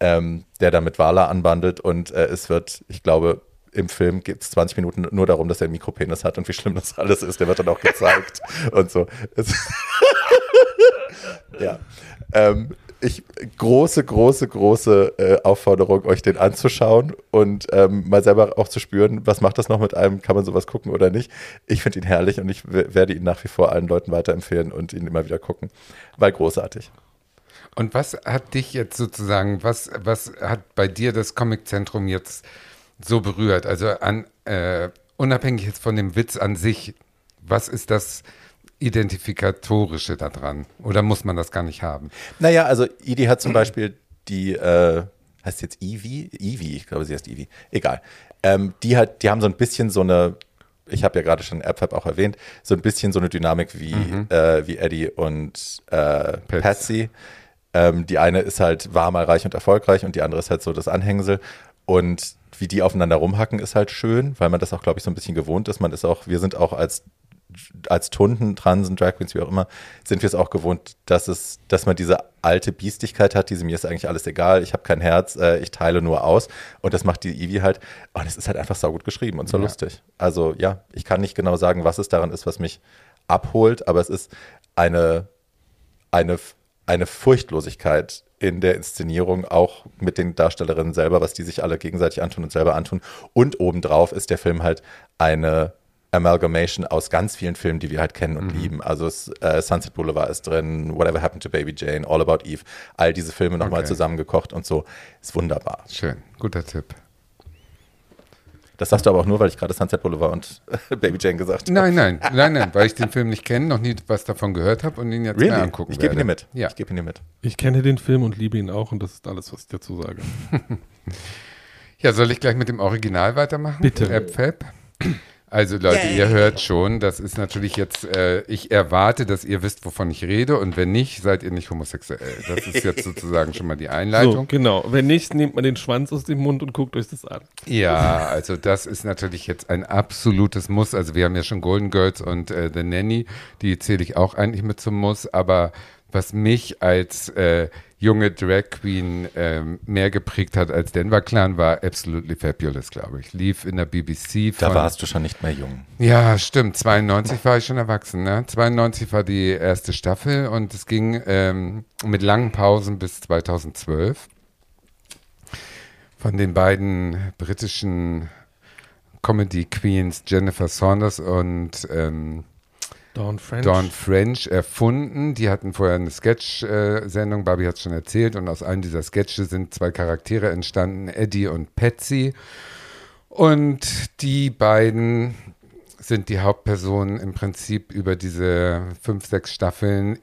ähm, der da mit Wala anbandelt und äh, es wird, ich glaube, im Film geht es 20 Minuten nur darum, dass er einen Mikropenis hat und wie schlimm das alles ist. Der wird dann auch gezeigt und so. Ja. Ähm, ich, große, große, große äh, Aufforderung, euch den anzuschauen und ähm, mal selber auch zu spüren, was macht das noch mit einem, kann man sowas gucken oder nicht. Ich finde ihn herrlich und ich werde ihn nach wie vor allen Leuten weiterempfehlen und ihn immer wieder gucken, weil großartig. Und was hat dich jetzt sozusagen, was, was hat bei dir das Comiczentrum jetzt so berührt? Also an, äh, unabhängig jetzt von dem Witz an sich, was ist das Identifikatorische daran? Oder muss man das gar nicht haben? Naja, also Edie hat zum Beispiel die, äh, heißt jetzt Evie? Evie, ich glaube, sie heißt Evie. Egal. Ähm, die hat, die haben so ein bisschen so eine, ich habe ja gerade schon AppFab auch erwähnt, so ein bisschen so eine Dynamik wie, äh, wie Eddie und äh. Patsy. Ähm, die eine ist halt, war mal reich und erfolgreich und die andere ist halt so das Anhängsel. Und wie die aufeinander rumhacken, ist halt schön, weil man das auch, glaube ich, so ein bisschen gewohnt ist. Man ist auch, wir sind auch als als Tunden, Transen, Drag Queens, wie auch immer, sind wir es auch gewohnt, dass es, dass man diese alte Biestigkeit hat, diese mir ist eigentlich alles egal, ich habe kein Herz, äh, ich teile nur aus. Und das macht die Ivy halt. Und es ist halt einfach saugut geschrieben und so Ja. lustig. Also ja, ich kann nicht genau sagen, was es daran ist, was mich abholt, aber es ist eine, eine, eine Furchtlosigkeit in der Inszenierung, auch mit den Darstellerinnen selber, was die sich alle gegenseitig antun und selber antun. Und obendrauf ist der Film halt eine Amalgamation aus ganz vielen Filmen, die wir halt kennen und lieben. Also äh, Sunset Boulevard ist drin, Whatever Happened to Baby Jane, All About Eve, all diese Filme nochmal Okay. zusammengekocht und so. Ist wunderbar. Schön, guter Tipp. Das sagst du aber auch nur, weil ich gerade Sunset Boulevard und Baby Jane gesagt habe. Nein, nein, nein, nein, weil ich den Film nicht kenne, noch nie was davon gehört habe und ihn jetzt Really? mal angucken Ich gebe ihn dir mit. Ja. Ich gebe ihn dir mit. Ich kenne den Film und liebe ihn auch und das ist alles, was ich dazu sage. Ja, soll ich gleich mit dem Original weitermachen? Bitte. App Fab. Also Leute, ihr hört schon, das ist natürlich jetzt, äh, ich erwarte, dass ihr wisst, wovon ich rede und wenn nicht, seid ihr nicht homosexuell. Das ist jetzt sozusagen schon mal die So, Einleitung. genau. Wenn nicht, nehmt man den Schwanz aus dem Mund und guckt euch das an. Ja, also das ist natürlich jetzt ein absolutes Muss. Also wir haben ja schon Golden Girls und äh, The Nanny, die zähle ich auch eigentlich mit zum Muss, aber was mich als äh, junge Drag Queen ähm, mehr geprägt hat als Denver Clan war Absolutely Fabulous, glaube ich. Lief in der BBC Da von warst du schon nicht mehr jung. Ja, stimmt. 92 war ich schon erwachsen. Ne? 92 war die erste Staffel und es ging ähm, mit langen Pausen bis 2012. Von den beiden britischen Comedy Queens Jennifer Saunders und ähm, Dawn French. Dawn French erfunden. Die hatten vorher eine Sketch-Sendung, Barbie hat es schon erzählt, und aus einem dieser Sketche sind zwei Charaktere entstanden, Eddie und Patsy. Und die beiden sind die Hauptpersonen im Prinzip über diese fünf, sechs Staffeln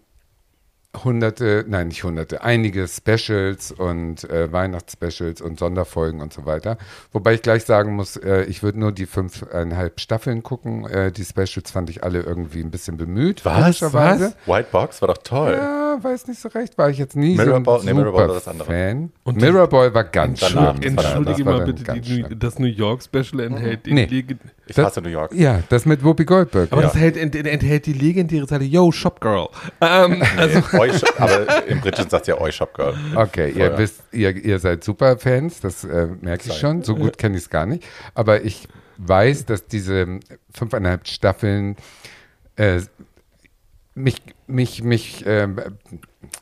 hunderte, nein, nicht hunderte, einige Specials und äh, Weihnachtsspecials und Sonderfolgen und so weiter. Wobei ich gleich sagen muss, äh, ich würde nur die fünfeinhalb Staffeln gucken. Äh, die Specials fand ich alle irgendwie ein bisschen bemüht. komischerweise. White Box war doch toll. Ja, weiß nicht so recht, war ich jetzt nie Mirrorball- so nee, ein Mirrorball super war das andere. Fan. Und Mirrorball war ganz war- Entschuldige mal bitte, die, das New York Special enthält die Nee. Ich Das- hasse New York. Ja, das mit Whoopi Goldberg. aber ja. das enthält, ent, enthält die legendäre Zeile, Yo, Shop Girl. Ähm, also, Oi Shop- aber im Britischen sagt ja Oi Shop Girl. Okay, ihr wisst, ihr, ihr seid super Fans, das äh, merke ich Sei. schon. So gut kenne ich es gar nicht. Aber ich weiß, dass diese fünfeinhalb Staffeln äh, mich, mich, mich äh,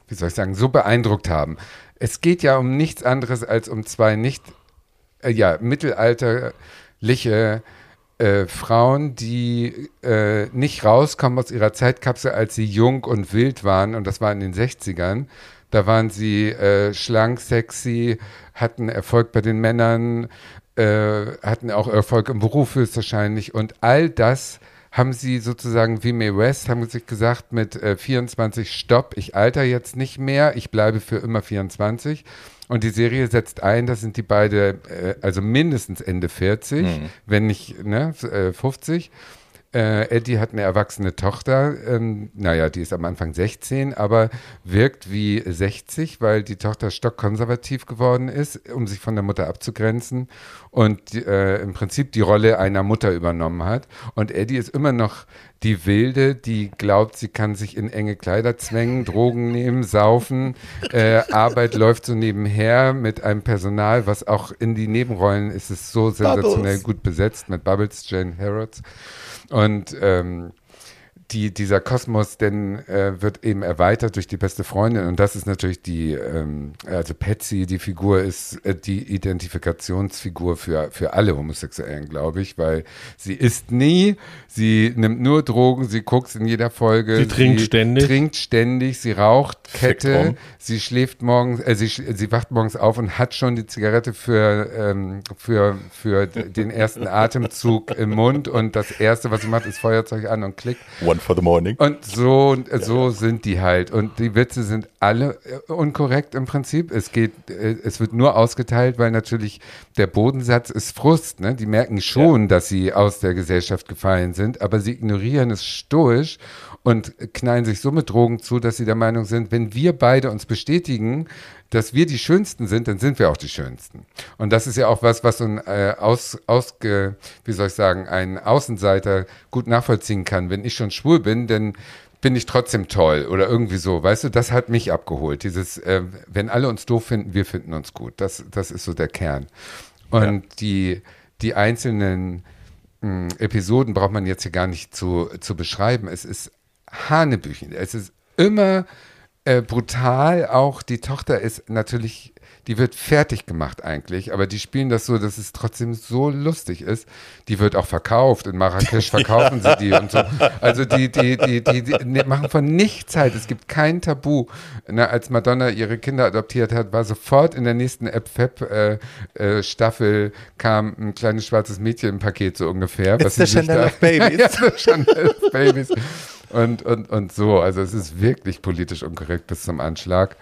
wie soll ich sagen, so beeindruckt haben. Es geht ja um nichts anderes als um zwei nicht, äh, ja, mittelalterliche äh, Frauen, die äh, nicht rauskommen aus ihrer Zeitkapsel, als sie jung und wild waren, und das war in den 60ern. Da waren sie äh, schlank, sexy, hatten Erfolg bei den Männern, äh, hatten auch Erfolg im Beruf höchstwahrscheinlich. Und all das haben sie sozusagen wie Mae West, haben sich gesagt mit äh, 24 Stopp, ich alter jetzt nicht mehr, ich bleibe für immer 24. Und die Serie setzt ein, das sind die beide, äh, also mindestens Ende 40, Mhm. wenn nicht ne, äh, 50. Äh, Eddie hat eine erwachsene Tochter, ähm, naja, die ist am Anfang 16, aber wirkt wie 60, weil die Tochter stockkonservativ geworden ist, um sich von der Mutter abzugrenzen und äh, im Prinzip die Rolle einer Mutter übernommen hat. Und Eddie ist immer noch die Wilde, die glaubt, sie kann sich in enge Kleider zwängen, Drogen nehmen, saufen. Äh, Arbeit läuft so nebenher mit einem Personal, was auch in die Nebenrollen ist es so sensationell Bubbles. gut besetzt mit Bubbles, Jane Harrods. Und ähm, die, dieser Kosmos denn äh, wird eben erweitert durch die beste Freundin und das ist natürlich die, ähm, also Patsy, die Figur ist äh, die Identifikationsfigur für, für alle Homosexuellen, glaube ich, weil sie isst nie, sie nimmt nur Drogen, sie guckt in jeder Folge. Sie trinkt ständig. trinkt ständig, sie raucht Kette, sie schläft morgens, äh, sie, sch- sie wacht morgens auf und hat schon die Zigarette für, ähm, für, für den ersten Atemzug im Mund und das erste, was sie macht, ist Feuerzeug an und klickt. One for the morning. Und so, so sind die halt. Und die Witze sind alle äh, unkorrekt im Prinzip. Es geht, äh, es wird nur ausgeteilt, weil natürlich der Bodensatz ist Frust. Ne? Die merken schon, dass sie aus der Gesellschaft gefallen sind, aber sie ignorieren es stoisch und knallen sich so mit Drogen zu, dass sie der Meinung sind, wenn wir beide uns bestätigen, dass wir die Schönsten sind, dann sind wir auch die Schönsten. Und das ist ja auch was, was so ein äh, aus, ausge, wie soll ich sagen, ein Außenseiter gut nachvollziehen kann. Wenn ich schon schwul bin, dann bin ich trotzdem toll oder irgendwie so. Weißt du, das hat mich abgeholt. Dieses, äh, wenn alle uns doof finden, wir finden uns gut. Das, das ist so der Kern. Und die, die einzelnen mh, Episoden braucht man jetzt hier gar nicht zu, zu beschreiben. Es ist Hanebüchen. Es ist immer äh, brutal. Auch die Tochter ist natürlich, die wird fertig gemacht eigentlich, aber die spielen das so, dass es trotzdem so lustig ist. Die wird auch verkauft. In Marrakesch verkaufen sie die und so. Also die, die, die, die, die ne- machen von nichts halt. Es gibt kein Tabu. Na, als Madonna ihre Kinder adoptiert hat, war sofort in der nächsten App Fab äh, äh, kam ein kleines schwarzes Mädchen im Paket so ungefähr. It's was the Chanel of Babies. ja, the Chanel of Babies. Und, und, und so. Also es ist wirklich politisch unkorrekt bis zum Anschlag.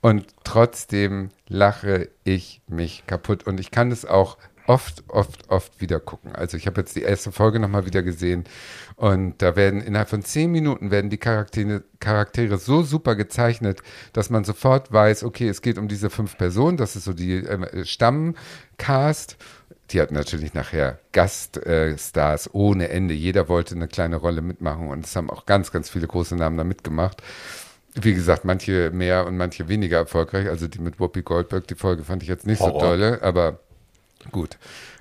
Und trotzdem lache ich mich kaputt. Und ich kann es auch oft, oft, oft wieder gucken. Also ich habe jetzt die erste Folge nochmal wieder gesehen. Und da werden innerhalb von zehn Minuten werden die Charaktere, Charaktere so super gezeichnet, dass man sofort weiß, okay, es geht um diese fünf Personen. Das ist so die ähm, Stammcast. Die hatten natürlich nachher Gaststars äh, ohne Ende. Jeder wollte eine kleine Rolle mitmachen und es haben auch ganz, ganz viele große Namen da mitgemacht. Wie gesagt, manche mehr und manche weniger erfolgreich. Also die mit Whoopi Goldberg, die Folge fand ich jetzt nicht so Horror. dolle, aber gut.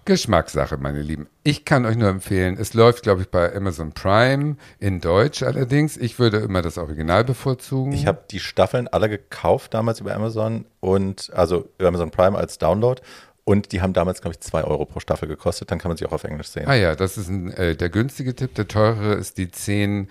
Geschmackssache, meine Lieben. Ich kann euch nur empfehlen, es läuft, glaube ich, bei Amazon Prime in Deutsch allerdings. Ich würde immer das Original bevorzugen. Ich habe die Staffeln alle gekauft damals über Amazon und also über Amazon Prime als Download und die haben damals, glaube ich, 2 Euro pro Staffel gekostet. Dann kann man sie auch auf Englisch sehen. Ah ja, das ist ein, äh, der günstige Tipp. Der teure ist die 10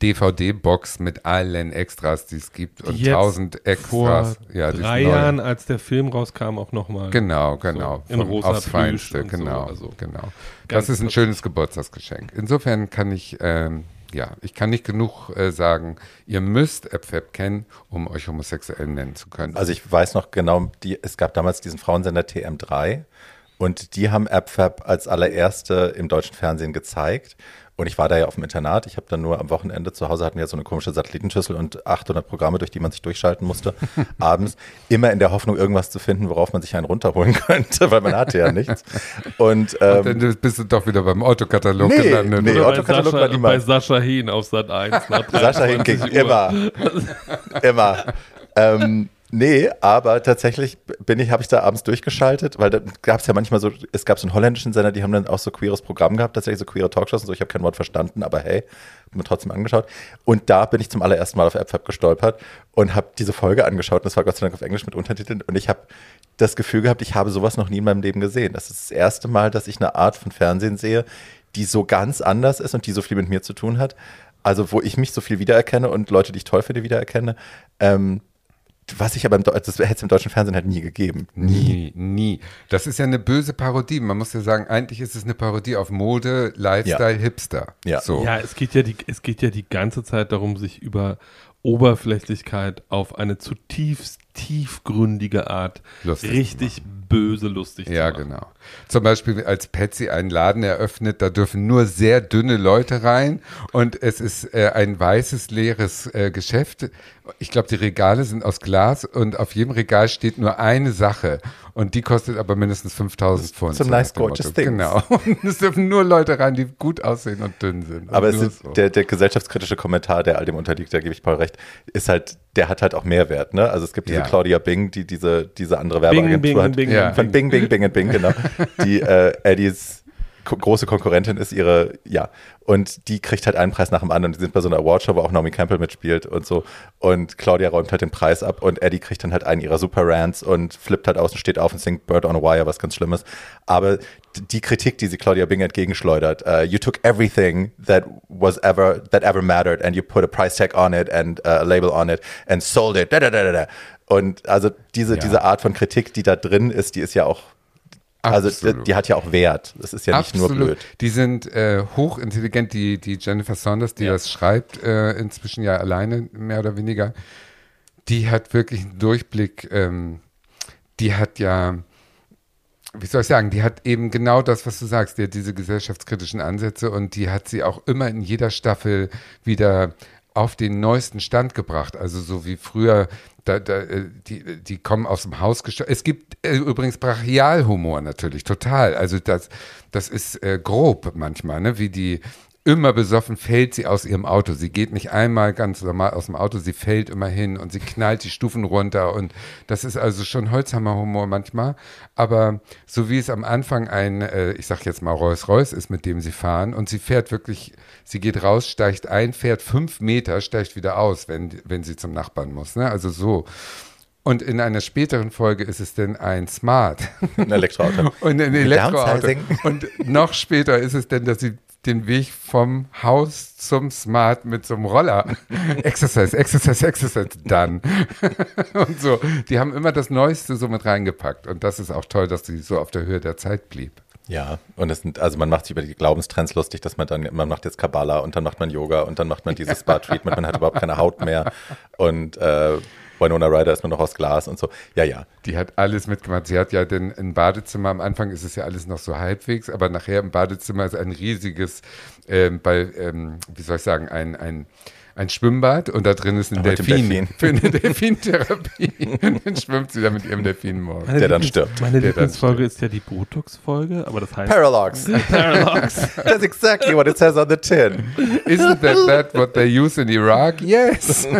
DVD-Box mit allen Extras, die es gibt und Die jetzt 1000 Extras. Vor ja, drei. Jahren, als der Film rauskam, auch nochmal. Genau, genau. in Vom- rosa aufs Plüsch Feinste, und so, genau, also genau. Das ist ein schönes Geburtstagsgeschenk. Insofern kann ich, ähm, ja, ich kann nicht genug äh, sagen, ihr müsst AppFab kennen, um euch homosexuell nennen zu können. Also ich weiß noch genau, die, es gab damals diesen Frauensender TM3 und die haben AppFab als allererste im deutschen Fernsehen gezeigt. Und ich war da ja auf dem Internat. Ich habe dann nur am Wochenende zu Hause hatten wir so eine komische Satellitenschüssel und 800 Programme, durch die man sich durchschalten musste, abends. Immer in der Hoffnung, irgendwas zu finden, worauf man sich einen runterholen könnte, weil man hatte ja nichts. Und, ähm, Und dann bist du doch wieder beim Autokatalog Nee, gelandet. nee, Autokatalog war Sascha, niemals. bei Sascha Hehn auf Sat 1. Nach Sascha 23 hinging Uhr. immer. immer. Ähm, nee, aber tatsächlich bin ich, habe ich da abends durchgeschaltet, weil da gab es ja manchmal so, es gab so einen holländischen Sender, die haben dann auch so queeres Programm gehabt, tatsächlich so queere Talkshows und so. Ich habe kein Wort verstanden, aber hey, hab mir trotzdem angeschaut. Und da bin ich zum allerersten Mal auf AppFab gestolpert und habe diese Folge angeschaut. Und das war Gott sei Dank auf Englisch mit Untertiteln. Und ich habe das Gefühl gehabt, ich habe sowas noch nie in meinem Leben gesehen. Das ist das erste Mal, dass ich eine Art von Fernsehen sehe, die so ganz anders ist und die so viel mit mir zu tun hat. Also, wo ich mich so viel wiedererkenne und Leute, die ich toll finde, wiedererkenne. Ähm, was ich aber im, Deu- das hätte es im deutschen Fernsehen halt nie gegeben. Nie, nie. Das ist ja eine böse Parodie. Man muss ja sagen, eigentlich ist es eine Parodie auf Mode, Lifestyle, Hipster. Ja. So. Ja, es geht ja, die, es geht ja die ganze Zeit darum, sich über Oberflächlichkeit auf eine zutiefst tiefgründige Art Lustig richtig böse lustig Ja, zu machen. genau. Zum Beispiel, als Patsy einen Laden eröffnet, da dürfen nur sehr dünne Leute rein und es ist äh, ein weißes, leeres äh, Geschäft. Ich glaube, die Regale sind aus Glas und auf jedem Regal steht nur eine Sache und die kostet aber mindestens 5000 Pfund. so so nice, gorgeous Motto. things. Genau. Und es dürfen nur Leute rein, die gut aussehen und dünn sind. Aber es nur ist so. der, der gesellschaftskritische Kommentar, der all dem unterliegt, da gebe ich Paul recht, ist halt, der hat halt auch Mehrwert, ne? Also es gibt diese Ja. Claudia Bing, die diese, diese andere Werbeagentur Bing, hat. Bing, Ja. Von Bing, Bing, Bing und Bing, genau. Die äh, Eddies ko große Konkurrentin ist ihre, ja. Und die kriegt halt einen Preis nach dem anderen. Die sind bei so einer Awardshow, wo auch Naomi Campbell mitspielt und so. Und Claudia räumt halt den Preis ab und Eddie kriegt dann halt einen ihrer Super Rants und flippt halt aus und steht auf und singt Bird on a Wire, was ganz Schlimmes. Aber die Kritik, die sie Claudia Bing entgegenschleudert, uh, you took everything that was ever, that ever mattered and you put a price tag on it and uh, a label on it and sold it. Da, da, da, da, da. Und also diese, Ja. diese Art von Kritik, die da drin ist, die ist ja auch, also die, Absolut. die hat ja auch Wert. Das ist ja nicht nur blöd. Die sind äh, hochintelligent, die, die Jennifer Saunders, die Ja. das schreibt, äh, inzwischen ja alleine, mehr oder weniger, die hat wirklich einen Durchblick. Ähm, die hat ja, wie soll ich sagen, die hat eben genau das, was du sagst, die hat diese gesellschaftskritischen Ansätze und die hat sie auch immer in jeder Staffel wieder auf den neuesten Stand gebracht. Also so wie früher, da, da, äh, die, die kommen aus dem Haus gestellt. Es gibt äh, übrigens Brachialhumor natürlich, total. Also das, das ist äh, grob manchmal, ne? wie die immer besoffen fällt sie aus ihrem Auto. Sie geht nicht einmal ganz normal aus dem Auto, sie fällt immer hin und sie knallt die Stufen runter und das ist also schon Holzhammerhumor manchmal. Aber so wie es am Anfang ein, äh, ich sag jetzt mal Rolls-Royce ist, mit dem sie fahren und sie fährt wirklich, sie geht raus, steigt ein, fährt fünf Meter, steigt wieder aus, wenn, wenn sie zum Nachbarn muss. Ne? Also so. Und in einer späteren Folge ist es denn ein Smart. Ein Elektroauto. Und ein Elektroauto. Und noch später ist es denn, dass sie den Weg vom Haus zum Smart mit so einem Roller. Exercise, Exercise, Exercise, dann. und so. Die haben immer das Neueste so mit reingepackt. Und das ist auch toll, dass sie so auf der Höhe der Zeit blieb. Ja, und es sind, also man macht sich über die Glaubenstrends lustig, dass man dann, man macht jetzt Kabbalah und dann macht man Yoga und dann macht man dieses Spa-Treatment, man hat überhaupt keine Haut mehr und äh, Winona Ryder ist nur noch aus Glas und so. Ja, ja. Die hat alles mitgemacht. Sie hat ja den ein Badezimmer, am Anfang ist es ja alles noch so halbwegs, aber nachher im Badezimmer ist ein riesiges, ähm, bei, ähm, wie soll ich sagen, ein, ein, ein Schwimmbad und da drin ist ein Aber Delfin. Delfin. Für eine Delfintherapie. dann schwimmt sie da mit ihrem Delfin morgen. Meine Der dann stirbt. Meine Der Lieblingsfolge ist ja die Botox-Folge, aber das heißt Parallax. Parallax. That's exactly what it says on the tin. Isn't that, that what they use in Iraq? Yes.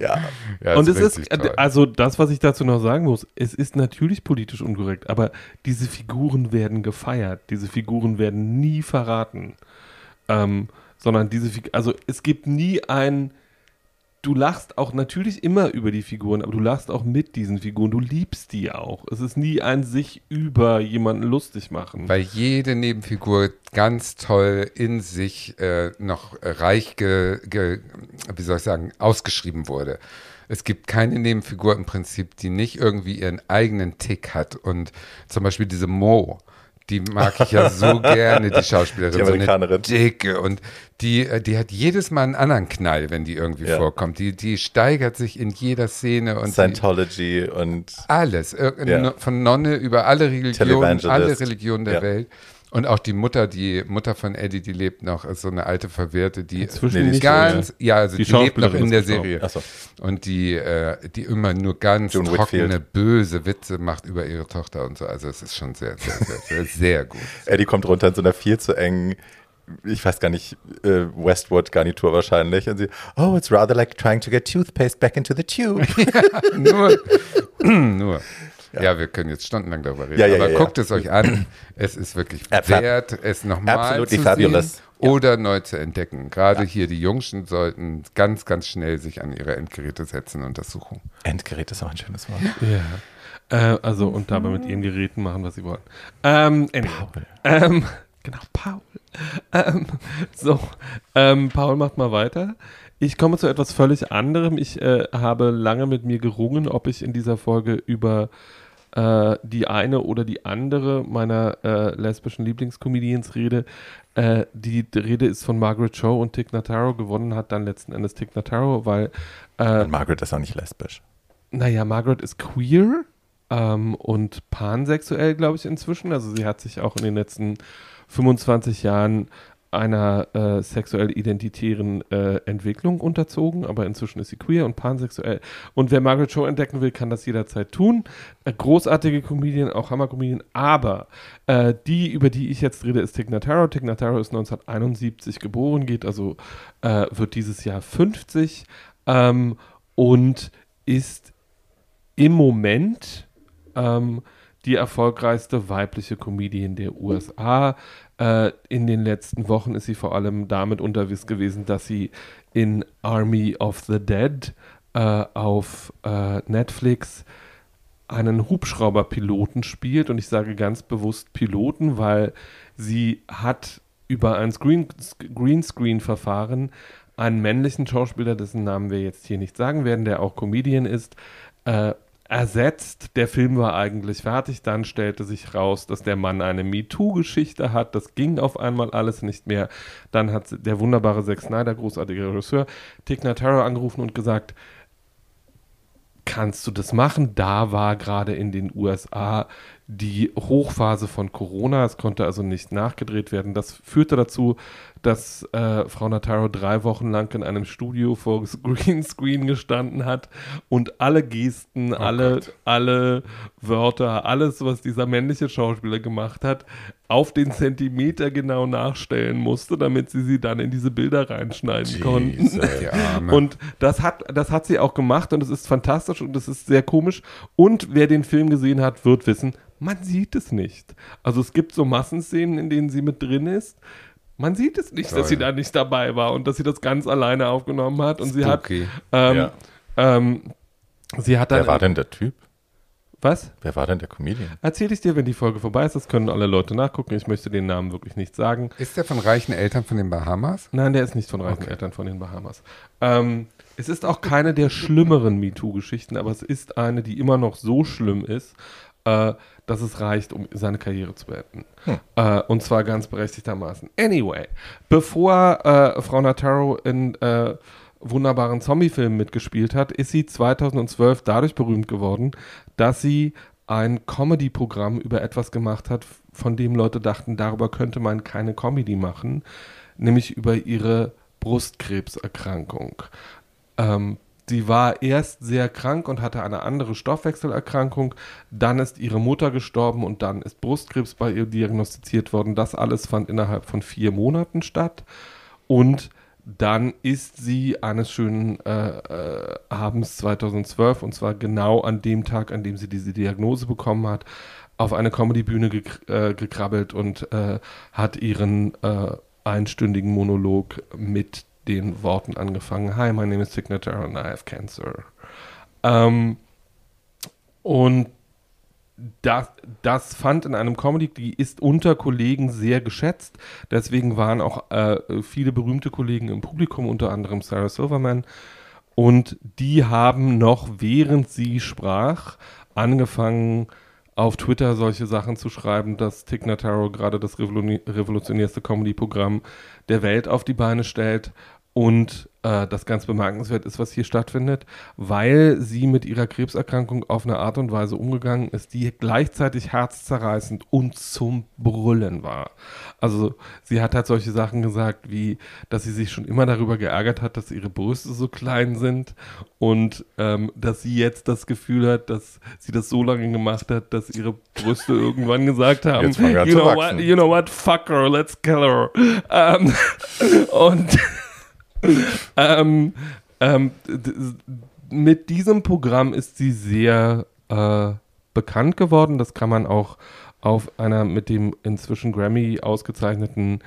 Ja. Ja, Und es ist, toll. also das, was ich dazu noch sagen muss, es ist natürlich politisch unkorrekt, aber diese Figuren werden gefeiert, diese Figuren werden nie verraten, ähm, sondern diese, Fig also es gibt nie ein, du lachst auch natürlich immer über die Figuren, aber du lachst auch mit diesen Figuren, du liebst die auch. Es ist nie ein sich über jemanden lustig machen. Weil jede Nebenfigur ganz toll in sich äh, noch reich, ge, ge, wie soll ich sagen, ausgeschrieben wurde. Es gibt keine Nebenfigur im Prinzip, die nicht irgendwie ihren eigenen Tick hat. Und zum Beispiel diese Mo, die mag ich ja so gerne, die Schauspielerin. Die Amerikanerin. So eine dicke. Und die, äh, die hat jedes Mal einen anderen Knall, wenn die irgendwie Ja. vorkommt. Die, die steigert sich in jeder Szene. und die, Scientology und alles, irg- Ja. von Nonne über alle Religionen, alle Religionen der Ja. Welt. Und auch die Mutter, die Mutter von Eddie, die lebt noch, ist so eine alte Verwirrte, die Inzwischen Nee, die nicht ganz, ja, also Die die, lebt noch in der. Serie. Achso. Und die, äh, die immer nur ganz June trockene, Whitfield. böse Witze macht über ihre Tochter und so. Also es ist schon sehr, sehr, sehr, sehr, sehr gut. Eddie kommt runter in so einer viel zu engen, ich weiß gar nicht, äh, Westwood-Garnitur wahrscheinlich. Und sie, oh, it's rather like trying to get toothpaste back into the tube. nur, nur. Ja. wir können jetzt stundenlang darüber reden. Ja, ja, aber ja, ja. guckt es euch an. Es ist wirklich wert, es nochmal zu fabulous. sehen oder neu zu entdecken. Gerade hier die Jungschen sollten ganz, ganz schnell sich an ihre Endgeräte setzen und das suchen. Endgerät ist auch ein schönes Wort. Ja. Äh, also und dabei mit ihren Geräten machen, was sie wollen. Ähm, anyway. ähm, genau, Paul. Ähm, so, ähm, Paul macht mal weiter. Ich komme zu etwas völlig anderem. Ich äh, habe lange mit mir gerungen, ob ich in dieser Folge über äh, die eine oder die andere meiner äh, lesbischen Lieblingscomedians rede. Äh, die Rede ist von Margaret Cho und Tick Notaro. Gewonnen hat dann letzten Endes Tick Notaro, weil. Äh, Und Margaret ist auch nicht lesbisch. naja, Margaret ist queer ähm, und pansexuell, glaube ich, inzwischen. Also sie hat sich auch in den letzten 25 Jahren einer äh, sexuell identitären äh, Entwicklung unterzogen, aber inzwischen ist sie queer und pansexuell. Und wer Margaret Cho entdecken will, kann das jederzeit tun. Äh, großartige Comedian, auch Hammer-Comedian, aber äh, die, über die ich jetzt rede, ist Tig Notaro. Tig Notaro ist 1971 geboren, geht also, äh, wird dieses Jahr 50 ähm, und ist im Moment ähm, die erfolgreichste weibliche Comedian der USA. Äh, in den letzten Wochen ist sie vor allem damit unterwegs gewesen, dass sie in Army of the Dead äh, auf äh, Netflix einen Hubschrauberpiloten spielt. Und ich sage ganz bewusst Piloten, weil sie hat über ein Screen, Greenscreen-Verfahren einen männlichen Schauspieler, dessen Namen wir jetzt hier nicht sagen werden, der auch Comedian ist, äh, ersetzt. Der Film war eigentlich fertig. Dann stellte sich raus, dass der Mann eine MeToo-Geschichte hat. Das ging auf einmal alles nicht mehr. Dann hat der wunderbare Zack Snyder, großartiger Regisseur, Tick Notaro angerufen und gesagt, kannst du das machen? Da war gerade in den USA die Hochphase von Corona. Es konnte also nicht nachgedreht werden. Das führte dazu, dass äh, Frau Nataro drei Wochen lang in einem Studio vor Greenscreen gestanden hat und alle Gesten, alle, Gott. alle Wörter, alles, was dieser männliche Schauspieler gemacht hat, auf den Zentimeter genau nachstellen musste, damit sie sie dann in diese Bilder reinschneiden konnten. Jesus. Arme. Und das hat, das hat sie auch gemacht und es ist fantastisch und es ist sehr komisch. Und wer den Film gesehen hat, wird wissen, man sieht es nicht. Also es gibt so Massenszenen, in denen sie mit drin ist. Man sieht es nicht, Toll. dass sie da nicht dabei war und dass sie das ganz alleine aufgenommen hat. Und sie hat, Spooky. ähm, Ja. ähm, sie hat dann, Wer war denn der Typ? was? Wer war denn der Comedian? Erzähle ich dir, wenn die Folge vorbei ist. Das können alle Leute nachgucken. Ich möchte den Namen wirklich nicht sagen. Ist der von reichen Eltern von den Bahamas? Nein, der ist nicht von reichen Eltern von den Bahamas. Ähm, es ist auch keine der schlimmeren MeToo-Geschichten, aber es ist eine, die immer noch so schlimm ist, äh, dass es reicht, um seine Karriere zu beenden. Äh, und zwar ganz berechtigtermaßen. Anyway, bevor äh, Frau Nataro in äh, wunderbaren Zombie-Filmen mitgespielt hat, ist sie 2012 dadurch berühmt geworden, dass sie ein Comedy-Programm über etwas gemacht hat, von dem Leute dachten, darüber könnte man keine Comedy machen, nämlich über ihre Brustkrebserkrankung. Ähm, sie war erst sehr krank und hatte eine andere Stoffwechselerkrankung. Dann ist ihre Mutter gestorben und dann ist Brustkrebs bei ihr diagnostiziert worden. Das alles fand innerhalb von vier Monaten statt. Und dann ist sie eines schönen äh, äh, Abends 2012, und zwar genau an dem Tag, an dem sie diese Diagnose bekommen hat, auf eine Comedybühne gek äh, gekrabbelt und äh, hat ihren äh, einstündigen Monolog mit den Worten angefangen. Hi, my name is Signature and I have cancer. Ähm, und das, das fand in einem Comedy, die ist unter Kollegen sehr geschätzt. Deswegen waren auch äh, viele berühmte Kollegen im Publikum, unter anderem Sarah Silverman. Und die haben noch, während sie sprach, angefangen, auf Twitter solche Sachen zu schreiben, dass Tig Notaro gerade das revolu- revolutionärste Comedy-Programm der Welt auf die Beine stellt. Und äh, das ganz bemerkenswert ist, was hier stattfindet, weil sie mit ihrer Krebserkrankung auf eine Art und Weise umgegangen ist, die gleichzeitig herzzerreißend und zum Brüllen war. Also sie hat halt solche Sachen gesagt, wie, dass sie sich schon immer darüber geärgert hat, dass ihre Brüste so klein sind und ähm, dass sie jetzt das Gefühl hat, dass sie das so lange gemacht hat, dass ihre Brüste irgendwann gesagt haben, you zu know, wachsen." what, you know what, fuck her, let's kill her. Ähm, und ähm, ähm, mit diesem Programm ist sie sehr äh, bekannt geworden. Das kann man auch auf einer mit dem inzwischen Grammy ausgezeichneten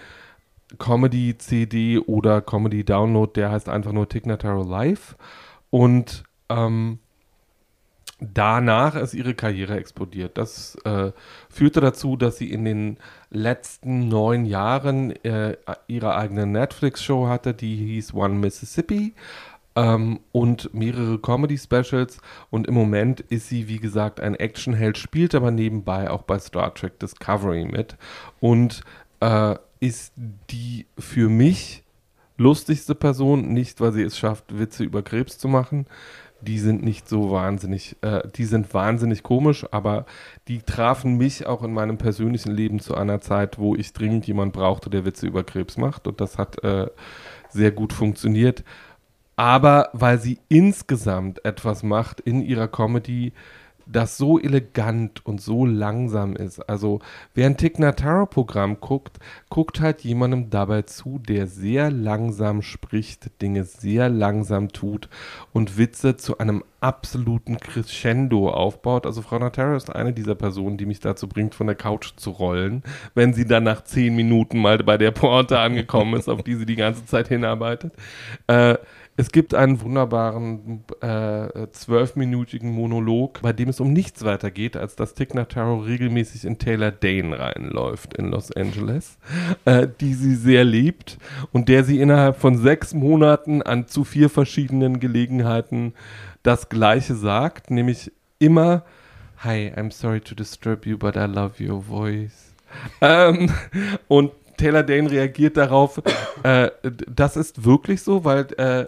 Comedy-CD oder Comedy-Download, der heißt einfach nur Tignataro Live. Und ähm, danach ist ihre Karriere explodiert. Das äh, führte dazu, dass sie in den letzten neun Jahren äh, ihre eigene Netflix-Show hatte, die hieß One Mississippi ähm, und mehrere Comedy-Specials. Und im Moment ist sie, wie gesagt, ein Actionheld, spielt aber nebenbei auch bei Star Trek Discovery mit und äh, ist die für mich lustigste Person, nicht weil sie es schafft, Witze über Krebs zu machen, die sind nicht so wahnsinnig, äh, die sind wahnsinnig komisch, aber die trafen mich auch in meinem persönlichen Leben zu einer Zeit, wo ich dringend jemand brauchte, der Witze über Krebs macht und das hat äh, sehr gut funktioniert. Aber weil sie insgesamt etwas macht in ihrer Comedy, das so elegant und so langsam ist. Also wer ein Tick Notaro-Programm guckt, guckt halt jemandem dabei zu, der sehr langsam spricht, Dinge sehr langsam tut und Witze zu einem absoluten Crescendo aufbaut. Also Frau Notaro ist eine dieser Personen, die mich dazu bringt, von der Couch zu rollen, wenn sie dann nach zehn Minuten mal bei der Porte angekommen ist, auf die sie die ganze Zeit hinarbeitet. Äh, es gibt einen wunderbaren äh, zwölfminütigen Monolog, bei dem es um nichts weiter geht, als dass Tick Notaro regelmäßig in Taylor Dane reinläuft in Los Angeles, äh, die sie sehr liebt und der sie innerhalb von sechs Monaten an zu vier verschiedenen Gelegenheiten das Gleiche sagt, nämlich immer Hi, I'm sorry to disturb you, but I love your voice. Ähm, und Taylor Dane reagiert darauf, äh, das ist wirklich so, weil äh,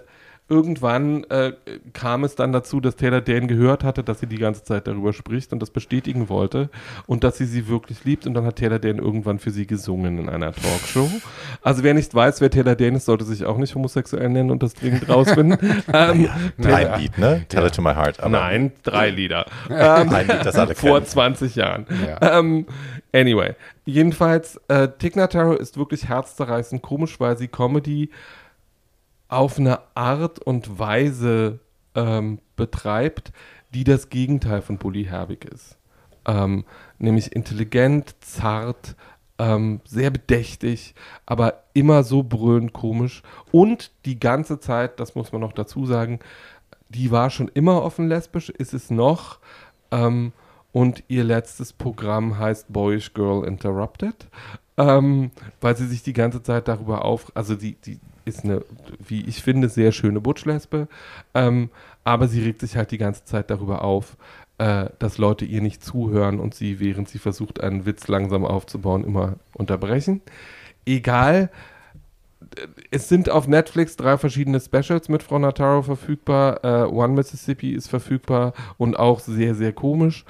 irgendwann äh, kam es dann dazu, dass Taylor Dane gehört hatte, dass sie die ganze Zeit darüber spricht und das bestätigen wollte und dass sie sie wirklich liebt und dann hat Taylor Dane irgendwann für sie gesungen in einer Talkshow. Also wer nicht weiß, wer Taylor Dane ist, sollte sich auch nicht homosexuell nennen und das dringend rausfinden. ähm, Ein Lied, ne? Tell it to my heart. Nein, drei Lieder. Ein Lied, das alle Vor kennen. 20 Jahren. Ja. Ähm, anyway, jedenfalls, äh, Tig Notaro ist wirklich herzzerreißend komisch, weil sie Comedy auf eine Art und Weise ähm, betreibt, die das Gegenteil von Bully Herbig ist. Ähm, nämlich intelligent, zart, ähm, sehr bedächtig, aber immer so brüllend komisch. Und die ganze Zeit, das muss man noch dazu sagen, die war schon immer offen lesbisch, ist es noch. Ähm, und ihr letztes Programm heißt Boyish Girl Interrupted, ähm, weil sie sich die ganze Zeit darüber auf, also die, die ist eine, wie ich finde, sehr schöne Butchlesbe, ähm, aber sie regt sich halt die ganze Zeit darüber auf, äh, dass Leute ihr nicht zuhören und sie, während sie versucht, einen Witz langsam aufzubauen, immer unterbrechen. Egal, es sind auf Netflix drei verschiedene Specials mit Frau Nataro verfügbar. Äh, One Mississippi ist verfügbar und auch sehr, sehr komisch.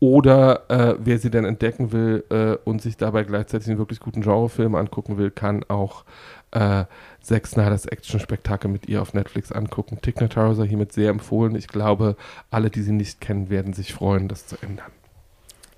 Oder äh, wer sie denn entdecken will äh, und sich dabei gleichzeitig einen wirklich guten Genrefilm angucken will, kann auch äh, Zack Snyders Action-Spektakel mit ihr auf Netflix angucken. Tick Notaro sei hiermit sehr empfohlen. Ich glaube, alle, die sie nicht kennen, werden sich freuen, das zu ändern.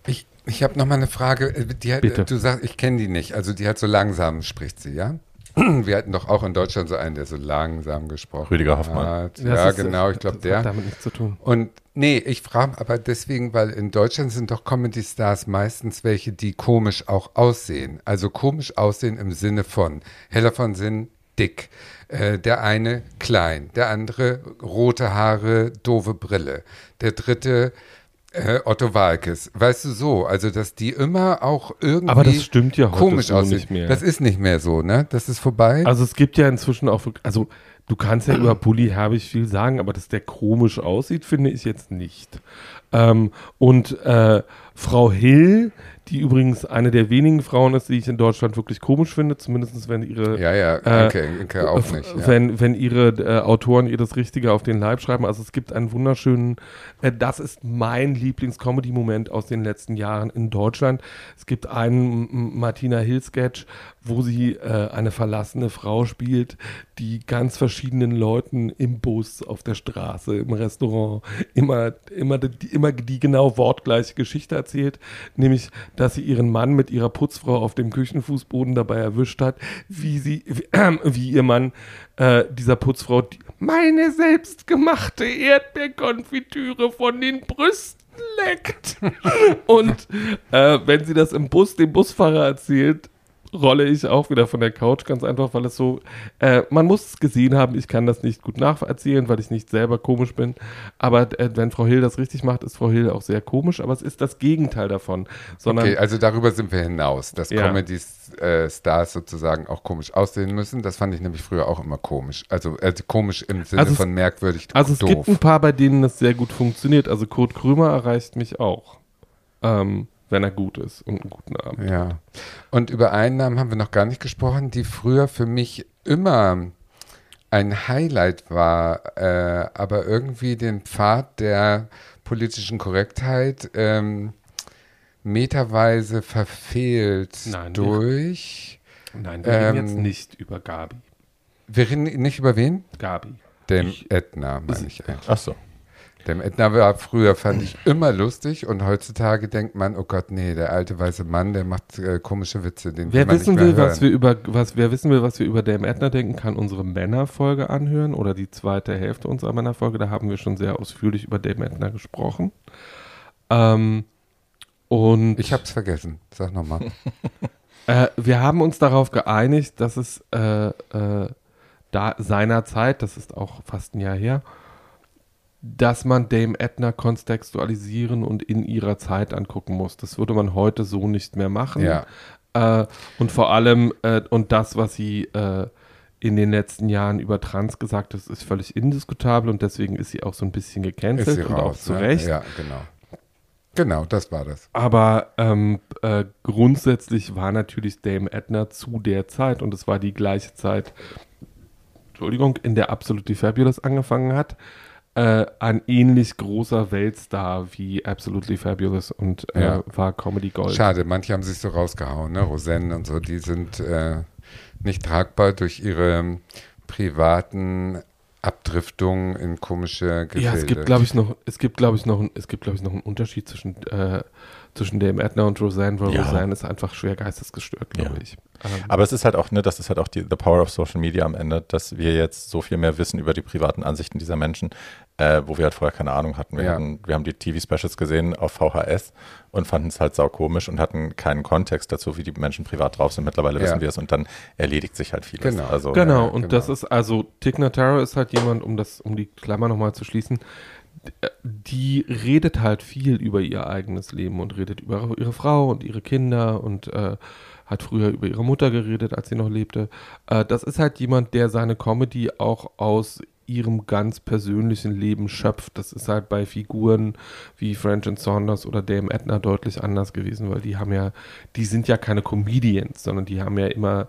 Ich, ich habe noch mal eine Frage. Die hat, Bitte. Du sagst, ich kenne die nicht. Also die hat so langsam spricht sie, ja? Wir hatten doch auch in Deutschland so einen, der so langsam gesprochen Rüdiger Hoffmann. hat. Das Ja, ist- genau, ich glaube das hat der. damit nichts zu tun. Und nee, ich frage aber deswegen, weil in Deutschland sind doch Comedy-Stars meistens welche, die komisch auch aussehen. Also komisch aussehen im Sinne von heller von Sinn, dick. Äh, der eine klein, der andere rote Haare, doofe Brille. Der dritte äh, Otto Walkes. Weißt du so, also dass die immer auch irgendwie Aber das stimmt ja heute komisch so aussehen. nicht mehr. Das ist nicht mehr so, ne? Das ist vorbei. Also es gibt ja inzwischen auch, also du kannst ja über Bully Herbig viel sagen, aber dass der komisch aussieht, finde ich jetzt nicht. Ähm, und äh, Frau Hill, die übrigens eine der wenigen Frauen ist, die ich in Deutschland wirklich komisch finde, zumindest wenn ihre ja, ja, äh, Inke, Inke auch nicht. Ja. wenn, wenn ihre äh, Autoren ihr das Richtige auf den Leib schreiben. Also es gibt einen wunderschönen, äh, das ist mein Lieblings-Comedy-Moment aus den letzten Jahren in Deutschland. Es gibt einen Martina Hill-Sketch, wo sie äh, eine verlassene Frau spielt, die ganz verschiedenen Leuten im Bus, auf der Straße, im Restaurant immer, immer, die, immer die genau wortgleiche Geschichte erzählt, nämlich, dass sie ihren Mann mit ihrer Putzfrau auf dem Küchenfußboden dabei erwischt hat, wie sie, wie, äh, wie ihr Mann äh, dieser Putzfrau die, meine selbstgemachte Erdbeerkonfitüre von den Brüsten leckt. Und äh, wenn sie das im Bus dem Busfahrer erzählt, rolle ich auch wieder von der Couch, ganz einfach, weil es so, äh, man muss es gesehen haben, ich kann das nicht gut nacherzählen, weil ich nicht selber komisch bin, aber äh, wenn Frau Hill das richtig macht, ist Frau Hill auch sehr komisch, aber es ist das Gegenteil davon, sondern Okay, also darüber sind wir hinaus, dass Ja. Comedy-Stars sozusagen auch komisch aussehen müssen. Das fand ich nämlich früher auch immer komisch. Also, also komisch im Sinne Also es- von merkwürdig Also es doof. gibt ein paar, bei denen das sehr gut funktioniert. Also Kurt Krömer erreicht mich auch, ähm, wenn er gut ist und einen guten Abend. Ja. Und über einen Namen haben wir noch gar nicht gesprochen, die früher für mich immer ein Highlight war, äh, aber irgendwie den Pfad der politischen Korrektheit ähm, meterweise verfehlt Nein, wir- durch. Nein, wir reden Ähm, jetzt nicht über Gabi. Wir reden nicht über wen? Gabi. Dem Ich- Edna, meine ich eigentlich. Ach so. Dem Edna war früher, fand ich immer lustig und heutzutage denkt man, oh Gott, nee, der alte weiße Mann, der macht äh, komische Witze, den Wer wissen will, hören. was wir über was wer wissen will, was wir über Dame Edna denken, kann unsere Männerfolge anhören oder die zweite Hälfte unserer Männerfolge. Da haben wir schon sehr ausführlich über Dame Edna gesprochen. Ähm, und Ich hab's vergessen, sag nochmal. Äh, wir haben uns darauf geeinigt, dass es äh, äh, da seinerzeit, das ist auch fast ein Jahr her, dass man Dame Edna kontextualisieren und in ihrer Zeit angucken muss. Das würde man heute so nicht mehr machen. Ja. Äh, und vor allem, äh, und das, was sie äh, in den letzten Jahren über Trans gesagt hat, ist völlig indiskutabel und deswegen ist sie auch so ein bisschen gecancelt sie und auch raus, zu ne? Recht. Ja, genau. Genau, das war das. Aber ähm, äh, grundsätzlich war natürlich Dame Edna zu der Zeit, und es war die gleiche Zeit, Entschuldigung, in der Absolutely Fabulous angefangen hat, äh, ein ähnlich großer Weltstar wie Absolutely Fabulous und äh, Ja. war Comedy Gold. Schade, manche haben sich so rausgehauen, ne? Rosennen und so, die sind äh, nicht tragbar durch ihre privaten Abdriftungen in komische Gefilde. Ja, es gibt, glaube ich, noch, es gibt, glaube ich, noch, es gibt, glaube ich, noch einen Unterschied zwischen, äh, zwischen Dame Edna und Roseanne, weil Ja. Roseanne ist einfach schwer geistesgestört, glaube Ja. ich. Ähm, Aber es ist halt auch, ne, das ist halt auch die the power of Social Media am Ende, dass wir jetzt so viel mehr wissen über die privaten Ansichten dieser Menschen, äh, wo wir halt vorher keine Ahnung hatten. Wir, Ja. hatten, wir haben die TV-Specials gesehen auf VHS und fanden es halt saukomisch und hatten keinen Kontext dazu, wie die Menschen privat drauf sind. Mittlerweile wissen wir es und dann erledigt sich halt vieles. Genau. Also, Genau, Ja, und genau. das ist also, Tig Notaro ist halt jemand, um das, um die Klammer nochmal zu schließen, die redet halt viel über ihr eigenes Leben und redet über ihre Frau und ihre Kinder und äh, hat früher über ihre Mutter geredet, als sie noch lebte. Äh, das ist halt jemand, der seine Comedy auch aus ihrem ganz persönlichen Leben schöpft. Das ist halt bei Figuren wie French and Saunders oder Dame Edna deutlich anders gewesen, weil die haben ja, die sind ja keine Comedians, sondern die haben ja immer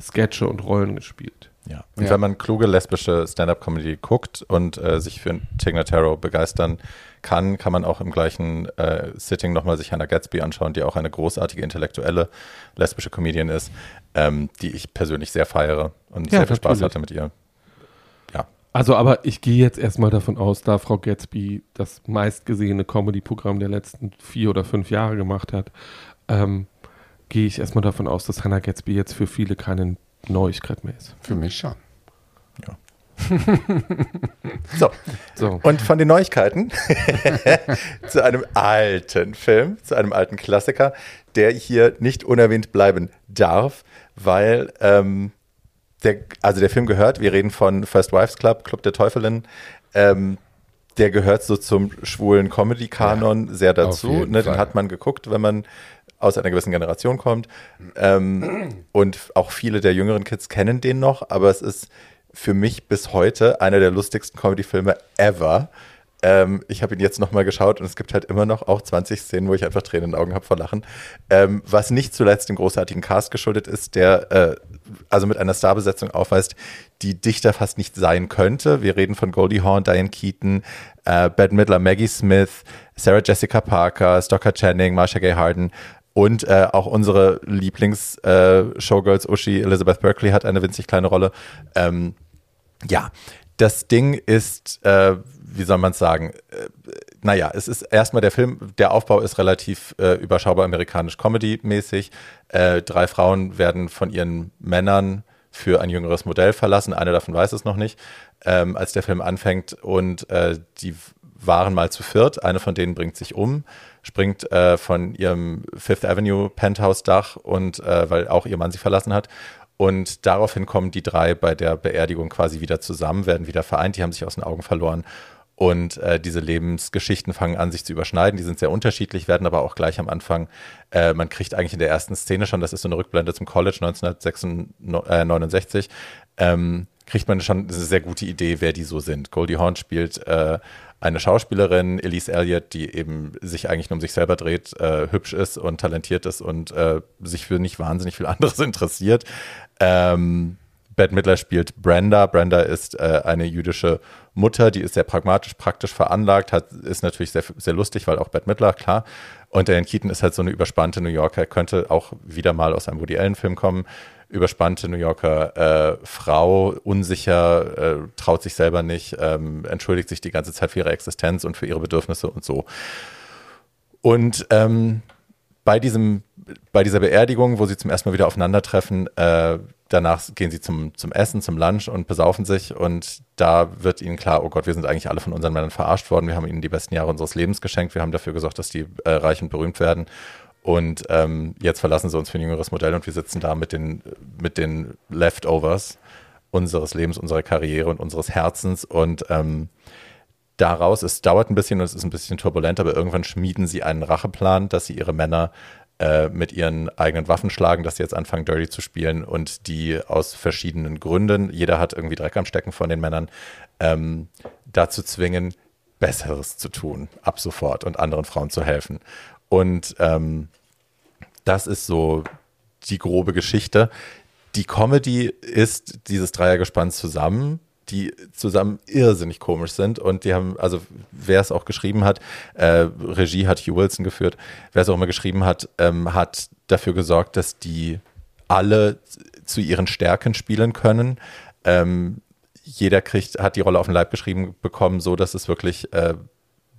Sketche und Rollen gespielt. Ja. Und Ja. wenn man kluge lesbische Stand-up-Comedy guckt und äh, sich für Tigna Tarot begeistern kann, kann man auch im gleichen äh, Sitting nochmal sich Hannah Gatsby anschauen, die auch eine großartige intellektuelle lesbische Comedian ist, ähm, die ich persönlich sehr feiere und Ja, sehr viel Spaß natürlich. hatte mit ihr. Ja, Also, aber ich gehe jetzt erstmal davon aus, da Frau Gatsby das meistgesehene Comedy-Programm der letzten vier oder fünf Jahre gemacht hat, ähm, gehe ich erstmal davon aus, dass Hannah Gatsby jetzt für viele keine Neuigkeit mehr ist. Für mich schon. so. So. Und von den Neuigkeiten zu einem alten Film, zu einem alten Klassiker, der hier nicht unerwähnt bleiben darf, weil ähm, der, also der Film gehört, wir reden von First Wives Club, Club der Teufelin, ähm, der gehört so zum schwulen Comedy-Kanon sehr dazu. Ne, den hat man geguckt, wenn man aus einer gewissen Generation kommt. Ähm, und auch viele der jüngeren Kids kennen den noch, aber es ist für mich bis heute einer der lustigsten Comedy-Filme ever. Ähm, ich habe ihn jetzt nochmal geschaut und es gibt halt immer noch auch 20 Szenen, wo ich einfach Tränen in den Augen habe vor Lachen. Ähm, was nicht zuletzt dem großartigen Cast geschuldet ist, der äh, also mit einer Starbesetzung aufweist, die dichter fast nicht sein könnte. Wir reden von Goldie Hawn, Diane Keaton, äh, Bette Midler, Maggie Smith, Sarah Jessica Parker, Stocker Channing, Marsha Gay Harden und äh, auch unsere Lieblings-Showgirls Uschi, Elizabeth Berkeley hat eine winzig kleine Rolle. Ähm, ja, das Ding ist, äh, wie soll man es sagen? Äh, naja, es ist erstmal der Film, der Aufbau ist relativ äh, überschaubar amerikanisch Comedy-mäßig. Äh, drei Frauen werden von ihren Männern für ein jüngeres Modell verlassen. Eine davon weiß es noch nicht, ähm, als der Film anfängt. Und äh, die waren mal zu viert. Eine von denen bringt sich um. Springt äh, von ihrem Fifth Avenue Penthouse-Dach und äh, weil auch ihr Mann sie verlassen hat. Und daraufhin kommen die drei bei der Beerdigung quasi wieder zusammen, werden wieder vereint, die haben sich aus den Augen verloren. Und äh, diese Lebensgeschichten fangen an, sich zu überschneiden. Die sind sehr unterschiedlich, werden aber auch gleich am Anfang, äh, man kriegt eigentlich in der ersten Szene schon, das ist so eine Rückblende zum College 1969, ähm, kriegt man schon eine sehr gute Idee, wer die so sind. Goldie Hawn spielt äh, eine Schauspielerin, Elise Elliott, die eben sich eigentlich nur um sich selber dreht, äh, hübsch ist und talentiert ist und äh, sich für nicht wahnsinnig viel anderes interessiert. Ähm, Bette Midler spielt Brenda. Brenda ist äh, eine jüdische Mutter, die ist sehr pragmatisch, praktisch veranlagt, hat, ist natürlich sehr, sehr lustig, weil auch Bette Midler, klar. Und Diane Keaton ist halt so eine überspannte New Yorker, könnte auch wieder mal aus einem Woody Allen-Film kommen. Überspannte New Yorker äh, Frau, unsicher, äh, traut sich selber nicht, ähm, entschuldigt sich die ganze Zeit für ihre Existenz und für ihre Bedürfnisse und so. Und ähm, bei diesem, bei dieser Beerdigung, wo sie zum ersten Mal wieder aufeinandertreffen, äh, danach gehen sie zum, zum Essen, zum Lunch und besaufen sich. Und da wird ihnen klar, oh Gott, wir sind eigentlich alle von unseren Männern verarscht worden, wir haben ihnen die besten Jahre unseres Lebens geschenkt, wir haben dafür gesorgt, dass die äh, reich und berühmt werden und ähm, jetzt verlassen sie uns für ein jüngeres Modell und wir sitzen da mit den, mit den Leftovers unseres Lebens, unserer Karriere und unseres Herzens und ähm, daraus, es dauert ein bisschen und es ist ein bisschen turbulent, aber irgendwann schmieden sie einen Racheplan, dass sie ihre Männer äh, mit ihren eigenen Waffen schlagen, dass sie jetzt anfangen, Dirty zu spielen und die aus verschiedenen Gründen, jeder hat irgendwie Dreck am Stecken von den Männern, ähm, dazu zwingen, Besseres zu tun, ab sofort und anderen Frauen zu helfen. Und ähm, das ist so die grobe Geschichte. Die Comedy ist dieses Dreiergespann zusammen die zusammen irrsinnig komisch sind und die haben, also wer es auch geschrieben hat, äh, Regie hat Hugh Wilson geführt, wer es auch immer geschrieben hat, ähm, hat dafür gesorgt, dass die alle zu ihren Stärken spielen können. Ähm, jeder kriegt, hat die Rolle auf den Leib geschrieben bekommen, so dass es wirklich äh,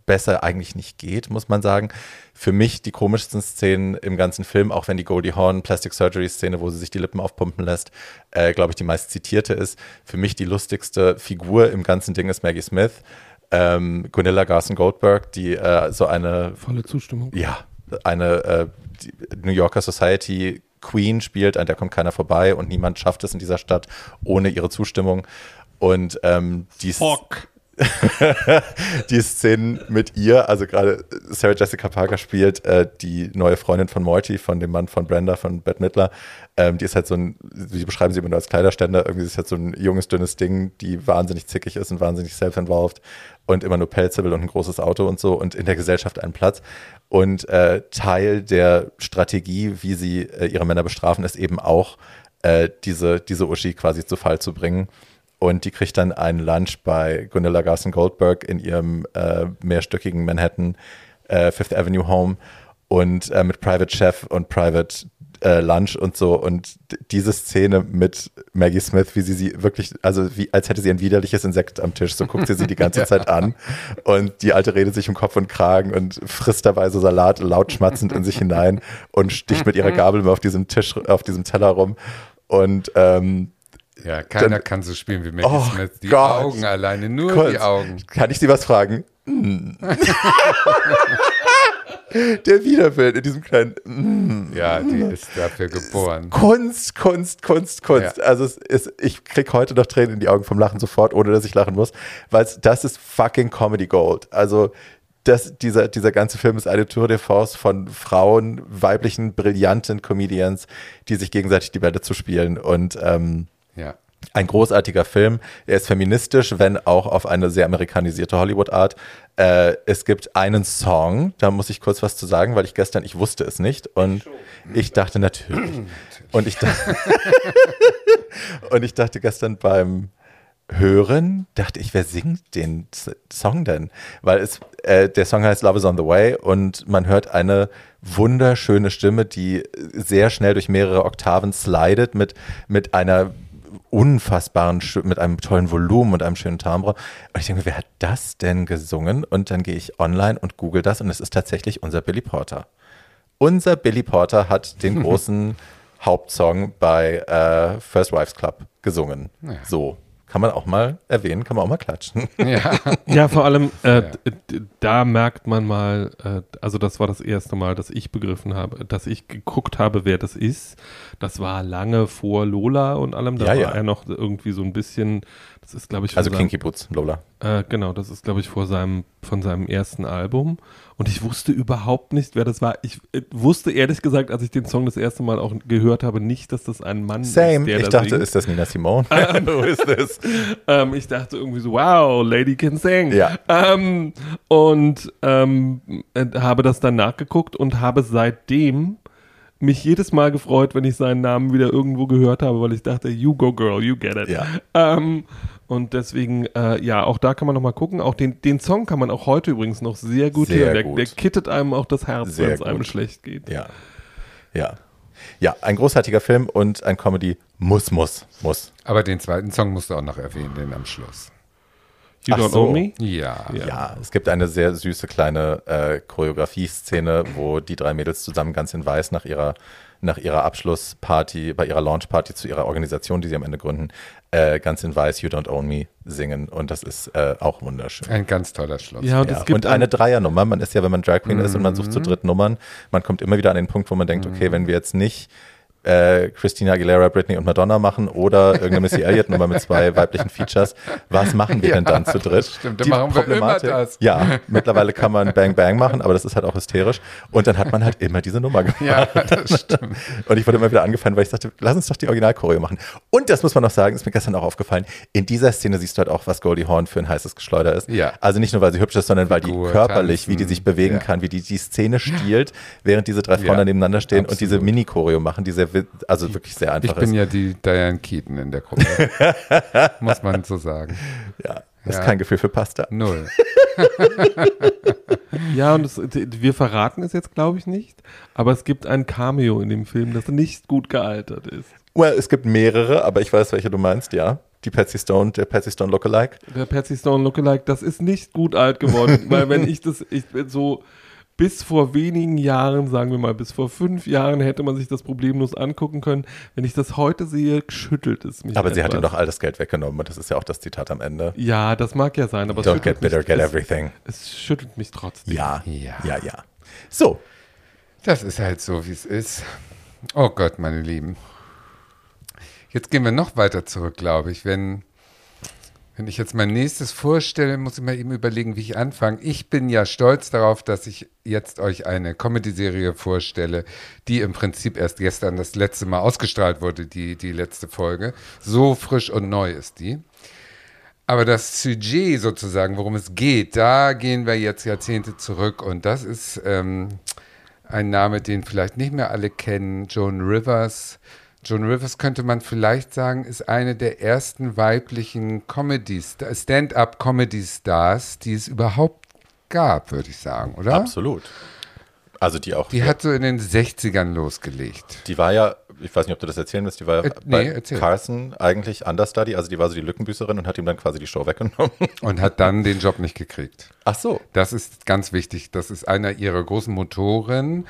besser eigentlich nicht geht, muss man sagen. Für mich die komischsten Szenen im ganzen Film, auch wenn die Goldie Horn Plastic Surgery Szene, wo sie sich die Lippen aufpumpen lässt, äh, glaube ich, die meist zitierte ist. Für mich die lustigste Figur im ganzen Ding ist Maggie Smith. Ähm, Gunilla Garson Goldberg, die äh, so eine. Volle Zustimmung. Ja, eine äh, New Yorker Society Queen spielt, an der kommt keiner vorbei und niemand schafft es in dieser Stadt ohne ihre Zustimmung. Und ähm, die Fuck. die Szenen mit ihr, also gerade Sarah Jessica Parker spielt äh, die neue Freundin von Morty, von dem Mann von Brenda, von Bette Midler. Ähm, die ist halt so ein, sie beschreiben sie immer nur als Kleiderständer, irgendwie ist halt so ein junges, dünnes Ding, die wahnsinnig zickig ist und wahnsinnig self-involved und immer nur Pelze will und ein großes Auto und so und in der Gesellschaft einen Platz. Und äh, Teil der Strategie, wie sie äh, ihre Männer bestrafen, ist eben auch, äh, diese, diese Uschi quasi zu Fall zu bringen und die kriegt dann einen Lunch bei Gunilla Garson Goldberg in ihrem äh, mehrstöckigen Manhattan äh, Fifth Avenue Home und äh, mit Private Chef und Private äh, Lunch und so. Und diese Szene mit Maggie Smith, wie sie sie wirklich, also wie als hätte sie ein widerliches Insekt am Tisch, so guckt sie sie die ganze ja. Zeit an. Und die alte redet sich um Kopf und Kragen und frisst dabei so Salat laut schmatzend in sich hinein und sticht mit ihrer Gabel auf diesem Tisch, auf diesem Teller rum. Und ähm, ja, keiner dann, kann so spielen wie Maggie oh Smith. Die Gott. Augen alleine, nur Kurz, die Augen. Kann ich Sie was fragen? Hm. Der Widerwillen in diesem kleinen. Mm. Ja, die ist dafür geboren. Kunst, Kunst, Kunst, Kunst. Ja. Also ist, ich krieg heute noch Tränen in die Augen vom Lachen sofort, ohne dass ich lachen muss, weil das ist fucking Comedy Gold. Also das, dieser, dieser ganze Film ist eine Tour de Force von Frauen, weiblichen, brillanten Comedians, die sich gegenseitig die Bälle zu spielen und ähm, ja. Ein großartiger Film. Er ist feministisch, wenn auch auf eine sehr amerikanisierte Hollywood-Art. Äh, es gibt einen Song, da muss ich kurz was zu sagen, weil ich gestern, ich wusste es nicht und ich dachte natürlich. Und ich, dachte, und ich dachte gestern beim Hören, dachte ich, wer singt den Song denn? Weil es, äh, der Song heißt Love is on the Way und man hört eine wunderschöne Stimme, die sehr schnell durch mehrere Oktaven slidet mit, mit einer unfassbaren, mit einem tollen Volumen und einem schönen Timbre. Und ich denke, wer hat das denn gesungen? Und dann gehe ich online und google das und es ist tatsächlich unser Billy Porter. Unser Billy Porter hat den großen Hauptsong bei äh, First Wives Club gesungen. Ja. So. Kann man auch mal erwähnen, kann man auch mal klatschen. Ja. Ja, vor allem, äh, Ja. da merkt man mal, äh, also das war das erste Mal, dass ich begriffen habe, dass ich geguckt habe, wer das ist. Das war lange vor Lola und allem. Da Ja, war ja. er noch irgendwie so ein bisschen, das ist, glaube ich, Also Kinky Boots, Lola. Äh, genau, das ist, glaube ich, vor seinem, von seinem ersten Album. Und ich wusste überhaupt nicht, wer das war. Ich äh, wusste ehrlich gesagt, als ich den Song das erste Mal auch gehört habe, nicht, dass das ein Mann Same. ist, der ich da dachte, singt. ist das Nina Simone? Who is this? Ähm, ich dachte irgendwie so, wow, Lady can sing. Ja. Ähm, und ähm, äh, habe das dann nachgeguckt und habe seitdem mich jedes Mal gefreut, wenn ich seinen Namen wieder irgendwo gehört habe, weil ich dachte, you go girl, you get it. Ja. Ähm, und deswegen, äh, ja, auch da kann man noch mal gucken. Auch den, den Song kann man auch heute übrigens noch sehr gut Sehr hören. Der, gut. der kittet einem auch das Herz, wenn es einem schlecht geht. Ja. Ja. Ja, ein großartiger Film und ein Comedy muss, muss, muss. Aber den zweiten Song musst du auch noch erwähnen, den am Schluss. You Ach don't so. own me? Ja. Ja. Ja, es gibt eine sehr süße kleine äh, Choreografie-Szene, wo die drei Mädels zusammen ganz in weiß nach ihrer, nach ihrer Abschlussparty, bei ihrer Launchparty zu ihrer Organisation, die sie am Ende gründen, äh, ganz in weiß You Don't Own Me singen. Und das ist äh, auch wunderschön. Ein ganz toller Schluss. Ja, und Ja, es gibt und eine Dreiernummer. Man ist ja, wenn man Drag Queen ist und man sucht Mhm. zu dritt Nummern, man kommt immer wieder an den Punkt, wo man denkt, okay, wenn wir jetzt nicht äh, Christina Aguilera, Britney und Madonna machen oder irgendeine Missy Elliott Nummer mit zwei weiblichen Features, was machen wir denn dann zu dritt? stimmt, dann machen wir immer das. Ja, mittlerweile kann man Bang Bang machen, aber das ist halt auch hysterisch. Und dann hat man halt immer diese Nummer gemacht. Ja, das stimmt. Und ich wurde immer wieder angefallen, weil ich dachte, lass uns doch die Original-Choreo machen. Und das muss man noch sagen, ist mir gestern auch aufgefallen, in dieser Szene siehst du halt auch, was Goldie Hawn für ein heißes Geschleuder ist. Ja. Also nicht nur, weil sie hübsch ist, sondern weil die Figur, körperlich, wie die tanzen. sich bewegen Ja. kann, wie die die Szene stiehlt, während diese drei Frauen Ja, nebeneinander stehen und diese absolut. Mini-Choreo machen, die sehr, also wirklich sehr Ich einfach bin ist. ja die Diane Keaton in der Gruppe. Muss man so sagen. Ja, das ist Ja. kein Gefühl für Pasta. Null. Ja, und es, wir verraten es jetzt, glaube ich, nicht. Aber es gibt ein Cameo in dem Film, das nicht gut gealtert ist. Well, es gibt mehrere, aber ich weiß, welche du meinst, ja. Die Patsy Stone, der Patsy Stone Lookalike. Der Patsy Stone Lookalike, das ist nicht gut alt geworden. weil wenn ich das, ich bin so bis vor wenigen Jahren, sagen wir mal, bis vor fünf Jahren hätte man sich das problemlos angucken können. Wenn ich das heute sehe, schüttelt es mich. Aber sie hat ihm etwas. doch all das Geld weggenommen und das ist ja auch das Zitat am Ende. Ja, das mag ja sein, aber es Don't schüttelt, get bitter, mich, get es, everything. es schüttelt mich trotzdem. Ja, Ja. ja, ja. So, Das ist halt so, wie es ist. Oh Gott, meine Lieben. Jetzt gehen wir noch weiter zurück, glaube ich. Wenn, wenn ich jetzt mein nächstes vorstelle, muss ich mal eben überlegen, wie ich anfange. Ich bin ja stolz darauf, dass ich jetzt euch eine Comedy-Serie vorstelle, die im Prinzip erst gestern das letzte Mal ausgestrahlt wurde, die, die letzte Folge. So frisch und neu ist die. Aber das Sujet sozusagen, worum es geht, da gehen wir jetzt Jahrzehnte zurück und das ist ähm, ein Name, den vielleicht nicht mehr alle kennen, Joan Rivers. Joan Rivers könnte man vielleicht sagen, ist eine der ersten weiblichen Comedy Stand-up-Comedy-Stars, die es überhaupt gab, würde ich sagen, oder? absolut. Also die auch. Die hat so in den 60ern losgelegt. Die war ja, ich weiß nicht, ob du das erzählen willst, die war ja Äh, bei nee, erzähl. Carson eigentlich Understudy, also die war so die Lückenbüßerin und hat ihm dann quasi die Show weggenommen. Und hat dann den Job nicht gekriegt. Ach so. Das ist ganz wichtig. Das ist einer ihrer großen Motoren,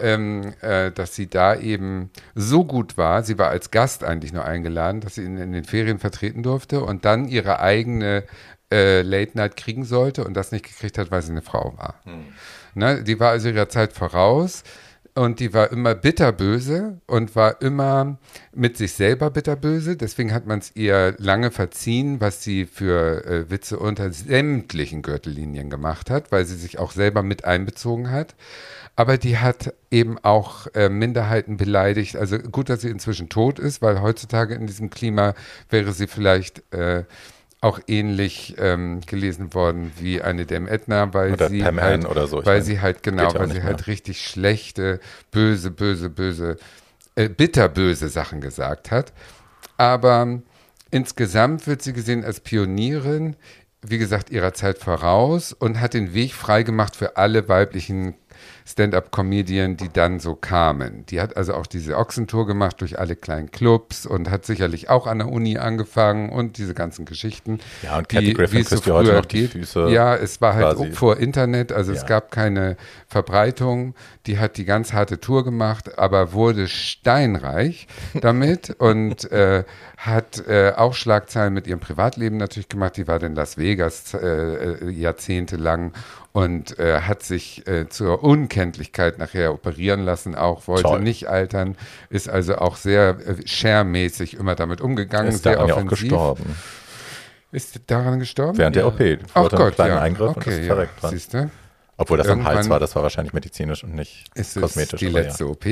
ähm, äh, dass sie da eben so gut war. Sie war als Gast eigentlich nur eingeladen, dass sie ihn in den Ferien vertreten durfte und dann ihre eigene äh, Late Night kriegen sollte und das nicht gekriegt hat, weil sie eine Frau war. Ne? Die war also ihrer Zeit voraus. Und die war immer bitterböse und war immer mit sich selber bitterböse. Deswegen hat man es ihr lange verziehen, was sie für äh, Witze unter sämtlichen Gürtellinien gemacht hat, weil sie sich auch selber mit einbezogen hat. Aber die hat eben auch äh, Minderheiten beleidigt. Also gut, dass sie inzwischen tot ist, weil heutzutage in diesem Klima wäre sie vielleicht äh, auch ähnlich ähm, gelesen worden wie eine Dame Edna, weil Oder sie Pam halt, oder so. Ich weil meine, sie halt genau, weil sie mehr. halt richtig schlechte, böse, böse, böse, äh, bitterböse Sachen gesagt hat. Aber insgesamt wird sie gesehen als Pionierin, wie gesagt, ihrer Zeit voraus und hat den Weg freigemacht für alle weiblichen Stand-up-Comedian, die dann so kamen. Die hat also auch diese Ochsentour gemacht durch alle kleinen Clubs und hat sicherlich auch an der Uni angefangen und diese ganzen Geschichten. Ja, und Kathy Griffin es so dir heute noch die. Füße Ja, es war halt quasi. vor Internet, also es Ja. gab keine Verbreitung. Die hat die ganz harte Tour gemacht, aber wurde steinreich damit und äh, hat äh, auch Schlagzeilen mit ihrem Privatleben natürlich gemacht. Die war in Las Vegas äh, äh, jahrzehntelang und äh, hat sich äh, zur Unkenntlichkeit nachher operieren lassen, auch wollte Toll. nicht altern, ist also auch sehr äh, share-mäßig immer damit umgegangen, Ist sehr daran ja auch offensiv. gestorben. Ist daran gestorben? Während der Ja. OP. Ach Gott, kleinen ja. Eingriff und okay, ist ja. verreckt dran. Siehst du? Obwohl das am Hals Irgendwann- war, das war wahrscheinlich medizinisch und nicht ist kosmetisch. die letzte OP.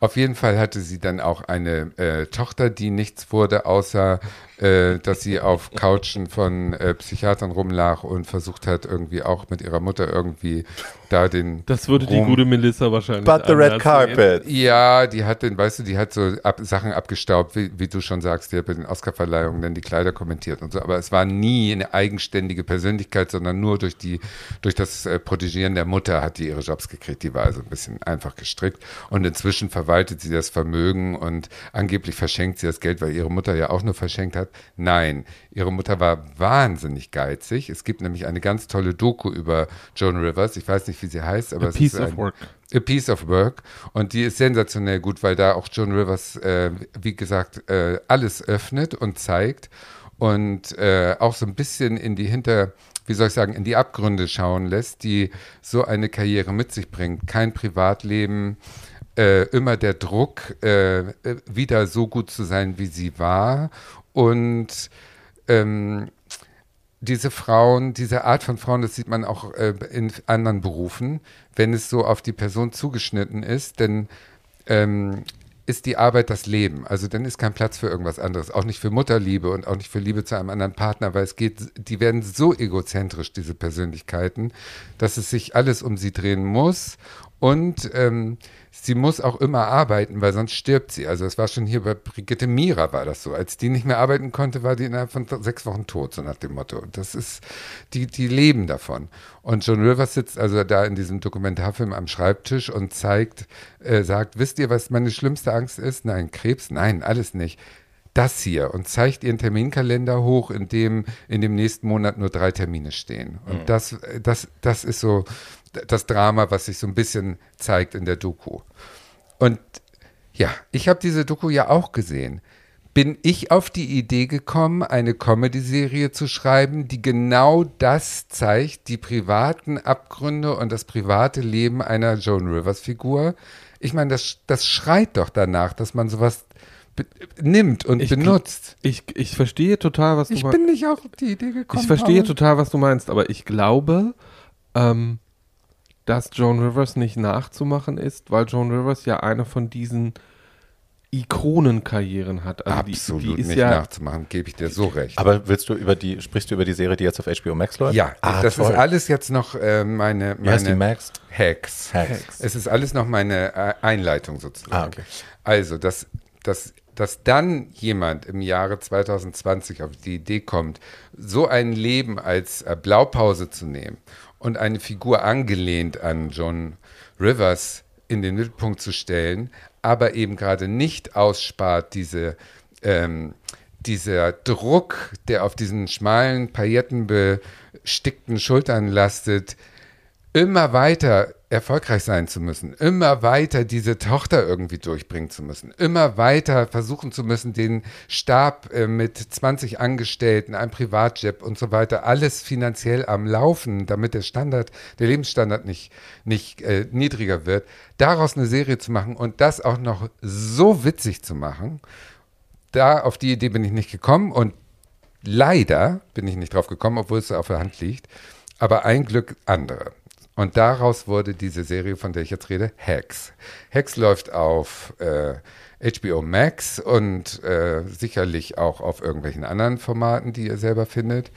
Auf jeden Fall hatte sie dann auch eine äh, Tochter, die nichts wurde, außer äh, dass sie auf Couchen von äh, Psychiatern rumlag und versucht hat, irgendwie auch mit ihrer Mutter irgendwie da den. Das würde die gute Melissa wahrscheinlich. But the red carpet. Ja, die hat den, weißt du, die hat so ab, Sachen abgestaubt, wie, wie du schon sagst, die hat bei den Oscarverleihungen dann die Kleider kommentiert und so. Aber es war nie eine eigenständige Persönlichkeit, sondern nur durch die, durch das äh, Protegieren der Mutter hat die ihre Jobs gekriegt. Die war also ein bisschen einfach gestrickt. Und inzwischen verwaltet sie das Vermögen und angeblich verschenkt sie das Geld, weil ihre Mutter ja auch nur verschenkt hat. Nein, ihre Mutter war wahnsinnig geizig. Es gibt nämlich eine ganz tolle Doku über Joan Rivers. Ich weiß nicht, wie sie heißt, aber A es piece ist of ein, work. A Piece of Work. Und die ist sensationell gut, weil da auch Joan Rivers, äh, wie gesagt, äh, alles öffnet und zeigt und äh, auch so ein bisschen in die Hinter, wie soll ich sagen, in die Abgründe schauen lässt, die so eine Karriere mit sich bringt. Kein Privatleben, äh, immer der Druck, äh, äh, wieder so gut zu sein, wie sie war. Und ähm, diese Frauen, diese Art von Frauen, das sieht man auch äh, in anderen Berufen, wenn es so auf die Person zugeschnitten ist, denn ähm, ist die Arbeit das Leben. Also dann ist kein Platz für irgendwas anderes. Auch nicht für Mutterliebe und auch nicht für Liebe zu einem anderen Partner, weil es geht, die werden so egozentrisch, diese Persönlichkeiten, dass es sich alles um sie drehen muss. Und ähm, sie muss auch immer arbeiten, weil sonst stirbt sie. Also es war schon hier bei Brigitte Mira war das so. Als die nicht mehr arbeiten konnte, war die innerhalb von sechs Wochen tot, so nach dem Motto. Und das ist, die, die leben davon. Und John Rivers sitzt also da in diesem Dokumentarfilm am Schreibtisch und zeigt, äh, sagt, wisst ihr, was meine schlimmste Angst ist? Nein, Krebs? Nein, alles nicht. Das hier und zeigt ihren Terminkalender hoch, in dem in dem nächsten Monat nur drei Termine stehen. Und das, das, das ist so das Drama, was sich so ein bisschen zeigt in der Doku. Und ja, ich habe diese Doku ja auch gesehen. Bin ich auf die Idee gekommen, eine Comedy-Serie zu schreiben, die genau das zeigt, die privaten Abgründe und das private Leben einer Joan Rivers-Figur? Ich meine, das, das schreit doch danach, dass man sowas nimmt und Ich- benutzt. Ich, ich verstehe total, was du Ich meinst. bin nicht auf die Idee gekommen. Ich verstehe Paul. total, was du meinst, aber ich glaube, ähm, dass Joan Rivers nicht nachzumachen ist, weil Joan Rivers ja eine von diesen Ikonenkarrieren hat. Also die- Absolut die, ist nicht ja, nachzumachen, gebe ich dir so recht. Aber willst du über die, sprichst du über die Serie, die jetzt auf HBO Max läuft? Ja, ah, das toll. ist alles jetzt noch äh, meine, Wie heißt die meine Max? Hacks. Hacks. Es ist alles noch meine äh, Einleitung sozusagen. Ah, okay. Also, dass, dass, dass dann jemand im Jahre 2020 auf die Idee kommt, so ein Leben als äh, Blaupause zu nehmen und eine Figur angelehnt an John Rivers in den Mittelpunkt zu stellen, aber eben gerade nicht ausspart, diese, ähm, dieser Druck, der auf diesen schmalen, paillettenbestickten Schultern lastet, immer weiter erfolgreich sein zu müssen, immer weiter diese Tochter irgendwie durchbringen zu müssen, immer weiter versuchen zu müssen, den Stab äh, mit 20 Angestellten, einem Privatjet und so weiter, alles finanziell am Laufen, damit der Standard, der Lebensstandard nicht, nicht äh, niedriger wird, daraus eine Serie zu machen und das auch noch so witzig zu machen, da auf die Idee bin ich nicht gekommen und leider bin ich nicht drauf gekommen, obwohl es auf der Hand liegt, aber ein Glück andere. Und daraus wurde diese Serie, von der ich jetzt rede, Hacks. Hacks läuft auf äh, HBO Max und äh, sicherlich auch auf irgendwelchen anderen Formaten, die ihr selber findet.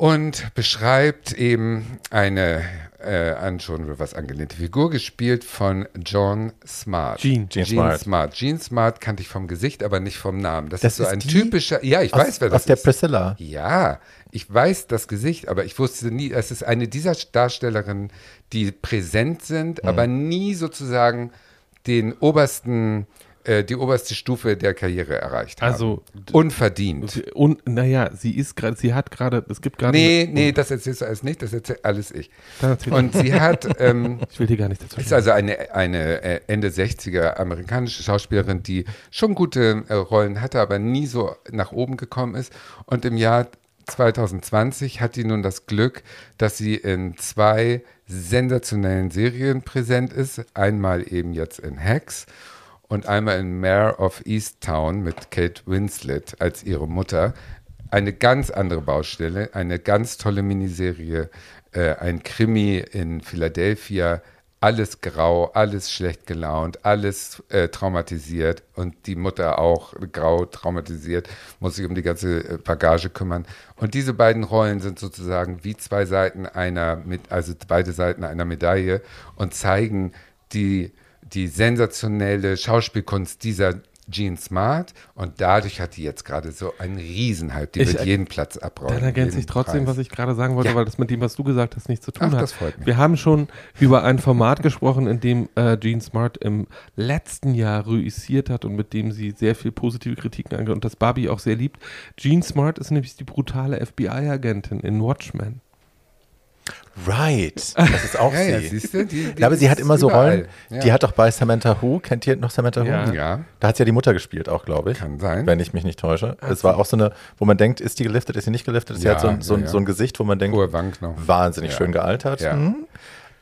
Und beschreibt eben eine äh, an John Rivers angelehnte Figur, gespielt von John Smart. Gene. Gene Gene Smart. Smart. Gene Smart kannte ich vom Gesicht, aber nicht vom Namen. Das, Das ist so ist ein typischer, ja, ich aus, weiß, wer das aus der ist. Priscilla. Ja, ich weiß das Gesicht, aber ich wusste nie, es ist eine dieser Darstellerinnen, die präsent sind, Mhm. aber nie sozusagen den obersten, äh, die oberste Stufe der Karriere erreicht haben. Also, unverdient. Und naja, sie ist gerade, sie hat gerade, es gibt gerade. Nee, nee, das erzählst du alles nicht, das erzählt alles ich. Erzähl Und sie hat, ähm, ich will dir gar nicht dazu ist also eine, eine äh, Ende 60er amerikanische Schauspielerin, die schon gute äh, Rollen hatte, aber nie so nach oben gekommen ist. Und im Jahr 2020 hat die nun das Glück, dass sie in zwei sensationellen Serien präsent ist. Einmal eben jetzt in Hacks und einmal in Mayor of Easttown mit Kate Winslet als ihre Mutter. Eine ganz andere Baustelle, eine ganz tolle Miniserie, äh, ein Krimi in Philadelphia, alles grau, alles schlecht gelaunt, alles äh, traumatisiert und die Mutter auch grau traumatisiert, muss sich um die ganze äh, Bagage kümmern. Und diese beiden Rollen sind sozusagen wie zwei Seiten einer, also beide Seiten einer Medaille und zeigen die, die sensationelle Schauspielkunst dieser Jean Smart und dadurch hat die jetzt gerade so einen Riesenhype. Die Ich- wird jeden Platz abräumen. Dann ergänze ich trotzdem, Preis. was ich gerade sagen wollte, Ja. weil das mit dem, was du gesagt hast, nichts zu tun Ach, hat. das freut mich. Wir haben schon über ein Format gesprochen, in dem äh, Gene Smart im letzten Jahr reüssiert hat und mit dem sie sehr viel positive Kritiken angeht und das Barbie auch sehr liebt. Gene Smart ist nämlich die brutale FBI-Agentin in Watchmen. Right. Das ist auch Ja, ja, sie. siehst du, die, die ja, aber sie hat immer so überall. Rollen. Ja. Die hat doch bei Samantha Who, kennt ihr noch Samantha Ja. Who? Ja. Da hat sie ja die Mutter gespielt auch, glaube ich. Kann sein. Wenn ich mich nicht täusche. Es war auch so eine, wo man denkt, ist die geliftet, ist sie nicht geliftet? Sie Ja, hat so ein, so, ein, ja, ja. so ein Gesicht, wo man denkt, Hohe Wangenknochen. wahnsinnig Ja. schön gealtert. Ja. Mhm.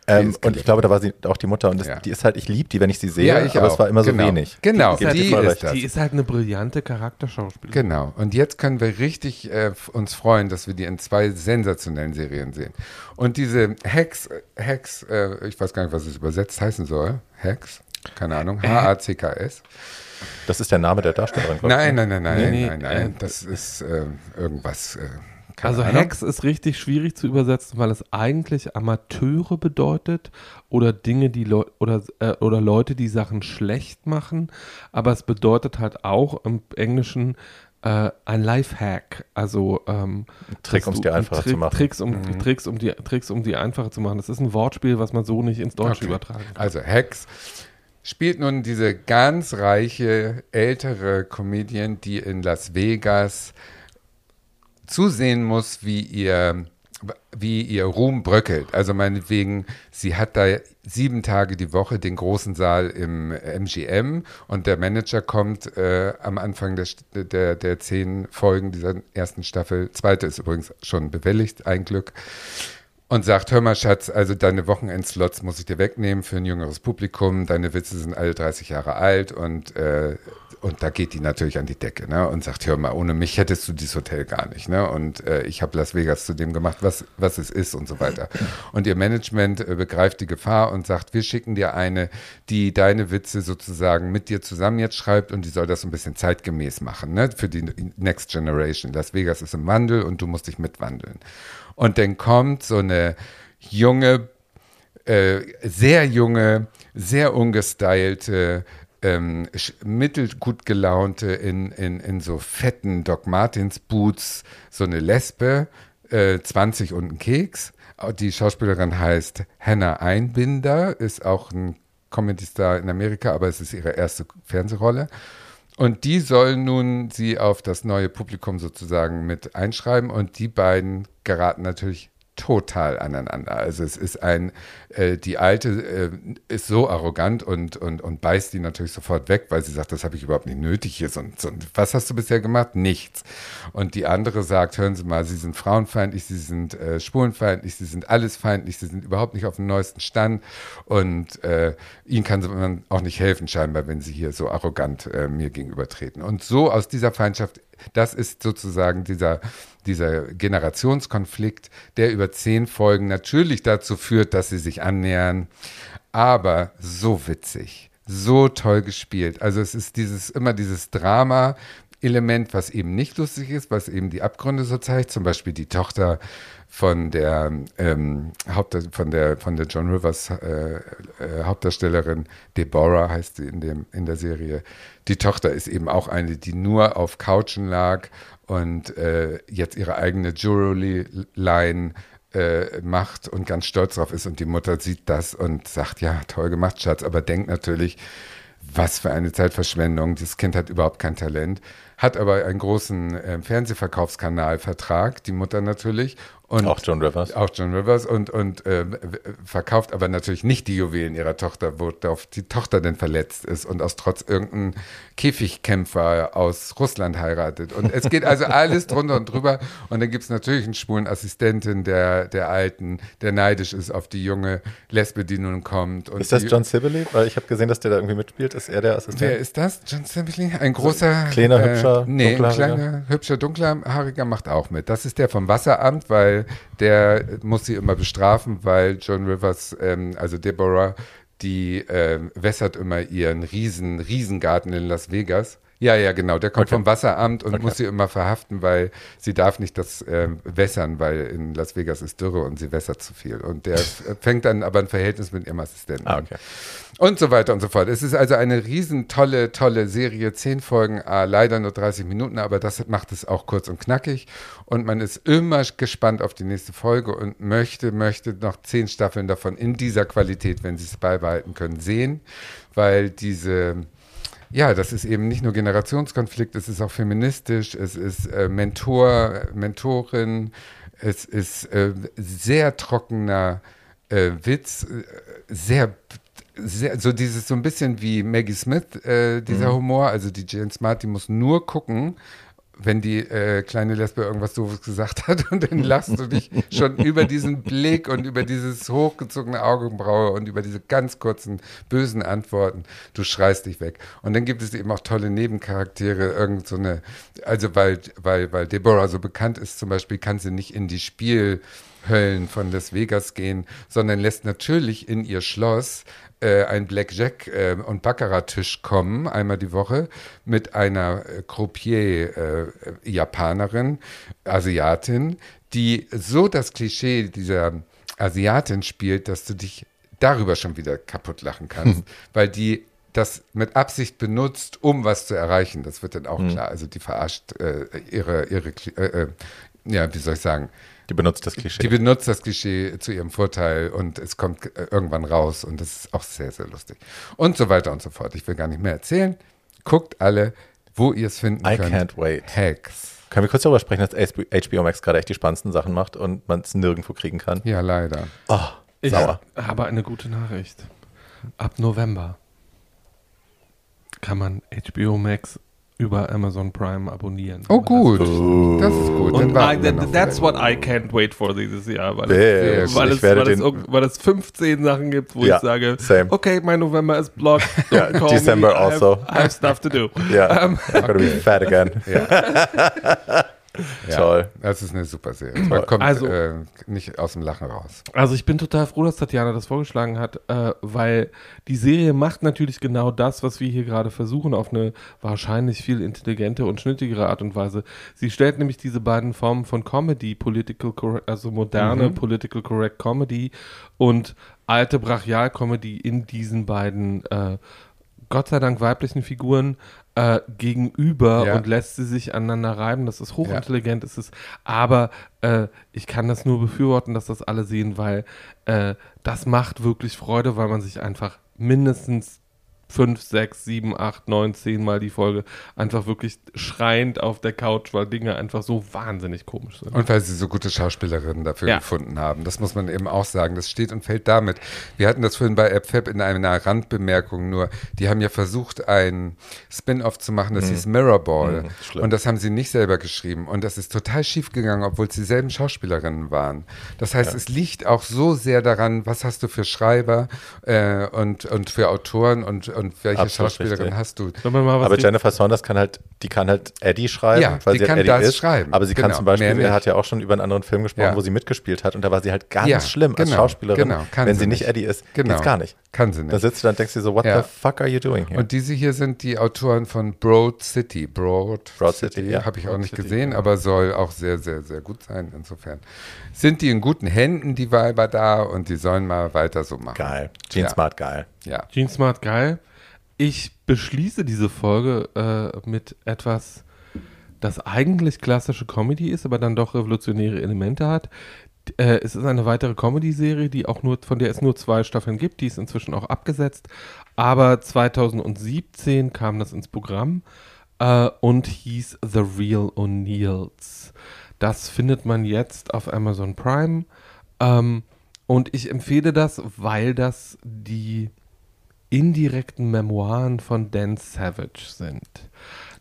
Die Ähm, ist und ich glaube, da war sie auch die Mutter. Und das, Ja. die ist halt, ich liebe die, wenn ich sie sehe, Ja, ich aber auch. es war immer so Genau. wenig. Genau, die voll ist recht. das. Die ist halt eine brillante Charakterschauspielerin. Genau. Und jetzt können wir richtig äh, uns freuen, dass wir die in zwei sensationellen Serien sehen. Und diese Hacks, Hacks, äh, ich weiß gar nicht, was es übersetzt heißen soll. Hacks? Keine Ahnung. H-A-C-K-S. Das ist der Name der Darstellerin. Nein, ne? nein, nein, nein, Nee, nein, nee, nein. äh, Das ist äh, irgendwas. Keine Also Ahnung. Hacks ist richtig schwierig zu übersetzen, weil es eigentlich Amateure bedeutet oder Dinge, die Leu oder, äh, oder Leute, die Sachen schlecht machen, aber es bedeutet halt auch im Englischen äh, ein Lifehack, also ähm, Trick, um's du- dir einfacher Trick, zu machen. Tricks um, Tricks, um die, Tricks, um die einfacher zu machen. Das ist ein Wortspiel, was man so nicht ins Deutsche Okay. übertragen kann. Also Hex spielt nun diese ganz reiche ältere Comedian, die in Las Vegas zusehen muss, wie ihr wie ihr Ruhm bröckelt. Also meinetwegen, sie hat da sieben Tage die Woche den großen Saal im MGM und der Manager kommt äh, am Anfang der, der, der zehn Folgen dieser ersten Staffel, zweite ist übrigens schon bewilligt, ein Glück, und sagt, hör mal Schatz, also deine Wochenendslots muss ich dir wegnehmen für ein jüngeres Publikum, deine Witze sind alle 30 Jahre alt und, äh, und da geht die natürlich an die Decke ne? und sagt, hör mal, ohne mich hättest du dieses Hotel gar nicht. Ne? Und äh, ich habe Las Vegas zu dem gemacht, was, was es ist und so weiter. Und ihr Management äh, begreift die Gefahr und sagt, wir schicken dir eine, die deine Witze sozusagen mit dir zusammen jetzt schreibt und die soll das so ein bisschen zeitgemäß machen ne? für die Next Generation. Las Vegas ist im Wandel und du musst dich mitwandeln. Und dann kommt so eine junge, äh, sehr junge, sehr ungestylte, ähm, mittelgut gelaunte, in, in, in so fetten Doc Martens Boots, so eine Lesbe, äh, 20 und ein Keks. Die Schauspielerin heißt Hannah Einbinder, ist auch ein Comedy-Star in Amerika, aber es ist ihre erste Fernsehrolle. Und die soll nun sie auf das neue Publikum sozusagen mit einschreiben und die beiden geraten natürlich total aneinander. Also es ist ein, äh, die alte äh, ist so arrogant und, und, und beißt die natürlich sofort weg, weil sie sagt, das habe ich überhaupt nicht nötig hier. So, so, was hast du bisher gemacht? Nichts. Und die andere sagt, hören Sie mal, Sie sind frauenfeindlich, Sie sind äh, schwulenfeindlich, Sie sind alles feindlich, Sie sind überhaupt nicht auf dem neuesten Stand und äh, Ihnen kann man auch nicht helfen scheinbar, wenn Sie hier so arrogant äh, mir gegenübertreten. Und so aus dieser Feindschaft, das ist sozusagen dieser, dieser Generationskonflikt, der über zehn Folgen natürlich dazu führt, dass sie sich annähern, aber so witzig, so toll gespielt. Also es ist dieses immer dieses Drama Element, was eben nicht lustig ist, was eben die Abgründe so zeigt. Zum Beispiel die Tochter von der ähm, Haupt von der von der John Rivers äh, äh, Hauptdarstellerin Deborah heißt sie in dem in der Serie. Die Tochter ist eben auch eine, die nur auf Couchen lag und äh, jetzt ihre eigene Jewelry-Line äh, macht und ganz stolz drauf ist. Und die Mutter sieht das und sagt, ja, toll gemacht, Schatz, aber denkt natürlich, was für eine Zeitverschwendung. Dieses Kind hat überhaupt kein Talent, hat aber einen großen äh, Fernsehverkaufskanalvertrag, die Mutter natürlich, und auch John Rivers. Auch John Rivers und, und äh, verkauft aber natürlich nicht die Juwelen ihrer Tochter, worauf die Tochter denn verletzt ist und aus Trotz irgendeinen Käfigkämpfer aus Russland heiratet. Und es geht also alles drunter und drüber. Und dann gibt es natürlich einen schwulen Assistenten der, der Alten, der neidisch ist auf die junge Lesbe, die nun kommt. Ist das John Sibley? Weil ich habe gesehen, dass der da irgendwie mitspielt. Ist er der Assistent? Wer ist das? John Sibley? Ein großer. So, kleiner, äh, hübscher, Nee, ein kleiner, hübscher, dunklerhaariger macht auch mit. Das ist der vom Wasseramt, weil der muss sie immer bestrafen, weil John Rivers, ähm, also Deborah, die äh, wässert immer ihren riesen, Riesengarten in Las Vegas. Ja, ja, genau. Der kommt okay. vom Wasseramt und okay. muss sie immer verhaften, weil sie darf nicht das äh, wässern, weil in Las Vegas ist Dürre und sie wässert zu viel. Und der fängt dann aber ein Verhältnis mit ihrem Assistenten ah, okay. Und so weiter und so fort. Es ist also eine riesen tolle, tolle Serie. Zehn Folgen, ah, leider nur 30 Minuten, aber das macht es auch kurz und knackig. Und man ist immer gespannt auf die nächste Folge und möchte, möchte noch zehn Staffeln davon in dieser Qualität, wenn sie es beibehalten können, sehen, weil diese ja, das ist eben nicht nur Generationskonflikt, es ist auch feministisch, es ist äh, Mentor, Mentorin, es ist äh, sehr trockener äh, Witz, äh, sehr, sehr, so dieses so ein bisschen wie Maggie Smith, äh, dieser mhm. Humor, also die Jane Smart, die muss nur gucken, wenn die äh, kleine Lesbe irgendwas doofes gesagt hat und dann lachst du dich schon über diesen Blick und über dieses hochgezogene Augenbraue und über diese ganz kurzen bösen Antworten. Du schreist dich weg. Und dann gibt es eben auch tolle Nebencharaktere, irgend so eine, also weil, weil, weil Deborah so bekannt ist, zum Beispiel kann sie nicht in die Spielhöllen von Las Vegas gehen, sondern lässt natürlich in ihr Schloss äh, ein Blackjack äh, und Baccarat-Tisch kommen, einmal die Woche, mit einer äh, Croupier-Japanerin, äh, Asiatin, die so das Klischee dieser Asiatin spielt, dass du dich darüber schon wieder kaputt lachen kannst, weil die das mit Absicht benutzt, um was zu erreichen. Das wird dann auch mhm. klar. Also die verarscht äh, ihre, ihre äh, äh, ja, wie soll ich sagen, die benutzt das Klischee. Die benutzt das Klischee zu ihrem Vorteil und es kommt äh, irgendwann raus und das ist auch sehr, sehr lustig. Und so weiter und so fort. Ich will gar nicht mehr erzählen. Guckt alle, wo ihr es finden I könnt. I can't wait. Hacks. Können wir kurz darüber sprechen, dass HBO Max gerade echt die spannendsten Sachen macht und man es nirgendwo kriegen kann? Ja, leider. Oh, ich sauer. habe eine gute Nachricht. Ab November kann man HBO Max über Amazon Prime abonnieren. Oh gut, das, das ist gut. Und I, that, that's what I can't wait for dieses Jahr, weil, yeah, es, weil, es, weil, es, weil, es, 15 Sachen gibt, wo ja, ich sage, same. okay, mein November ist blocked. ja, December me, also. I have, I have, stuff to do. Ja, um, I'm gonna be fat again. Ja. Ja, Toll. Das ist eine super Serie. Man kommt also, äh, nicht aus dem Lachen raus. Also ich bin total froh, dass Tatjana das vorgeschlagen hat, äh, weil die Serie macht natürlich genau das, was wir hier gerade versuchen, auf eine wahrscheinlich viel intelligente und schnittigere Art und Weise. Sie stellt nämlich diese beiden Formen von Comedy, Political Correct, also moderne mhm. Political Correct Comedy und alte Brachial-Comedy in diesen beiden äh, Gott sei Dank weiblichen Figuren äh, gegenüber ja. und lässt sie sich aneinander reiben. Das ist hochintelligent, ja. ist es. Aber äh, ich kann das nur befürworten, dass das alle sehen, weil äh, das macht wirklich Freude, weil man sich einfach mindestens fünf, sechs, sieben, acht, neun, zehn Mal die Folge einfach wirklich schreiend auf der Couch, weil Dinge einfach so wahnsinnig komisch sind. Und weil sie so gute Schauspielerinnen dafür ja. gefunden haben. Das muss man eben auch sagen. Das steht und fällt damit. Wir hatten das vorhin bei AppFab in einer Randbemerkung nur. Die haben ja versucht, ein Spin-off zu machen, das mhm. hieß Mirrorball. Mhm, und das haben sie nicht selber geschrieben. Und das ist total schief gegangen, obwohl es dieselben Schauspielerinnen waren. Das heißt, ja. es liegt auch so sehr daran, was hast du für Schreiber äh, und, und für Autoren und und welche Absolut Schauspielerin richtig. hast du? Aber Jennifer Saunders kann halt, die kann halt Eddie schreiben, Ja, weil die sie kann halt Eddie das ist. schreiben. Aber sie kann Genau, zum Beispiel, er hat ja auch schon über einen anderen Film gesprochen, Ja. wo sie mitgespielt hat und da war sie halt ganz Ja, schlimm als genau, Schauspielerin. genau, kann Wenn sie sie nicht. Eddie ist, Genau. geht's gar nicht. Kann sie Da nicht. sitzt du dann und denkst dir so, what Ja. the fuck are you doing here? Und diese hier sind die Autoren von Broad City. Broad, Broad City, ja. Habe ich auch Broad nicht City, gesehen, ja. aber soll auch sehr, sehr, sehr gut sein. Insofern sind die in guten Händen, die Weiber da, und die sollen mal weiter so machen. geil. Ja. Smart, geil. Ja. Gene Smart geil. Ich beschließe diese Folge äh, mit etwas, das eigentlich klassische Comedy ist, aber dann doch revolutionäre Elemente hat. Äh, es ist eine weitere Comedy-Serie, die auch nur, von der es nur zwei Staffeln gibt, die ist inzwischen auch abgesetzt. Aber 2017 kam das ins Programm äh, und hieß The Real O'Neills. Das findet man jetzt auf Amazon Prime. Ähm, und ich empfehle das, weil das die indirekten Memoiren von Dan Savage sind.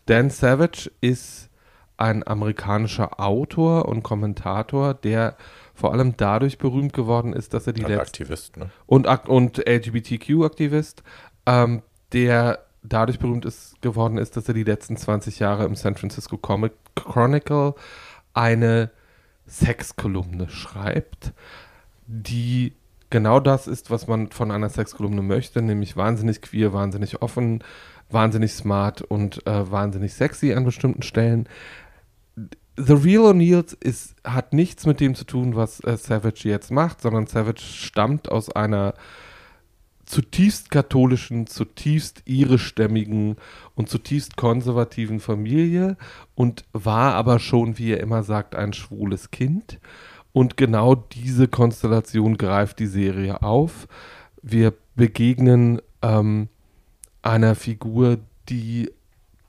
Dan Savage ist ein amerikanischer Autor und Kommentator, der vor allem dadurch berühmt geworden ist, dass er die Und letzten Aktivist, ne? und, und LGBTQ-Aktivist, ähm, der dadurch berühmt ist, geworden ist, dass er die letzten 20 Jahre im San Francisco Comic Chronicle eine Sexkolumne schreibt, die genau das ist, was man von einer Sexkolumne möchte, nämlich wahnsinnig queer, wahnsinnig offen, wahnsinnig smart und äh, wahnsinnig sexy an bestimmten Stellen. The Real O'Neills ist, hat nichts mit dem zu tun, was äh, Savage jetzt macht, sondern Savage stammt aus einer zutiefst katholischen, zutiefst irischstämmigen und zutiefst konservativen Familie und war aber schon, wie er immer sagt, ein schwules Kind. Und genau diese Konstellation greift die Serie auf. Wir begegnen ähm, einer Figur, die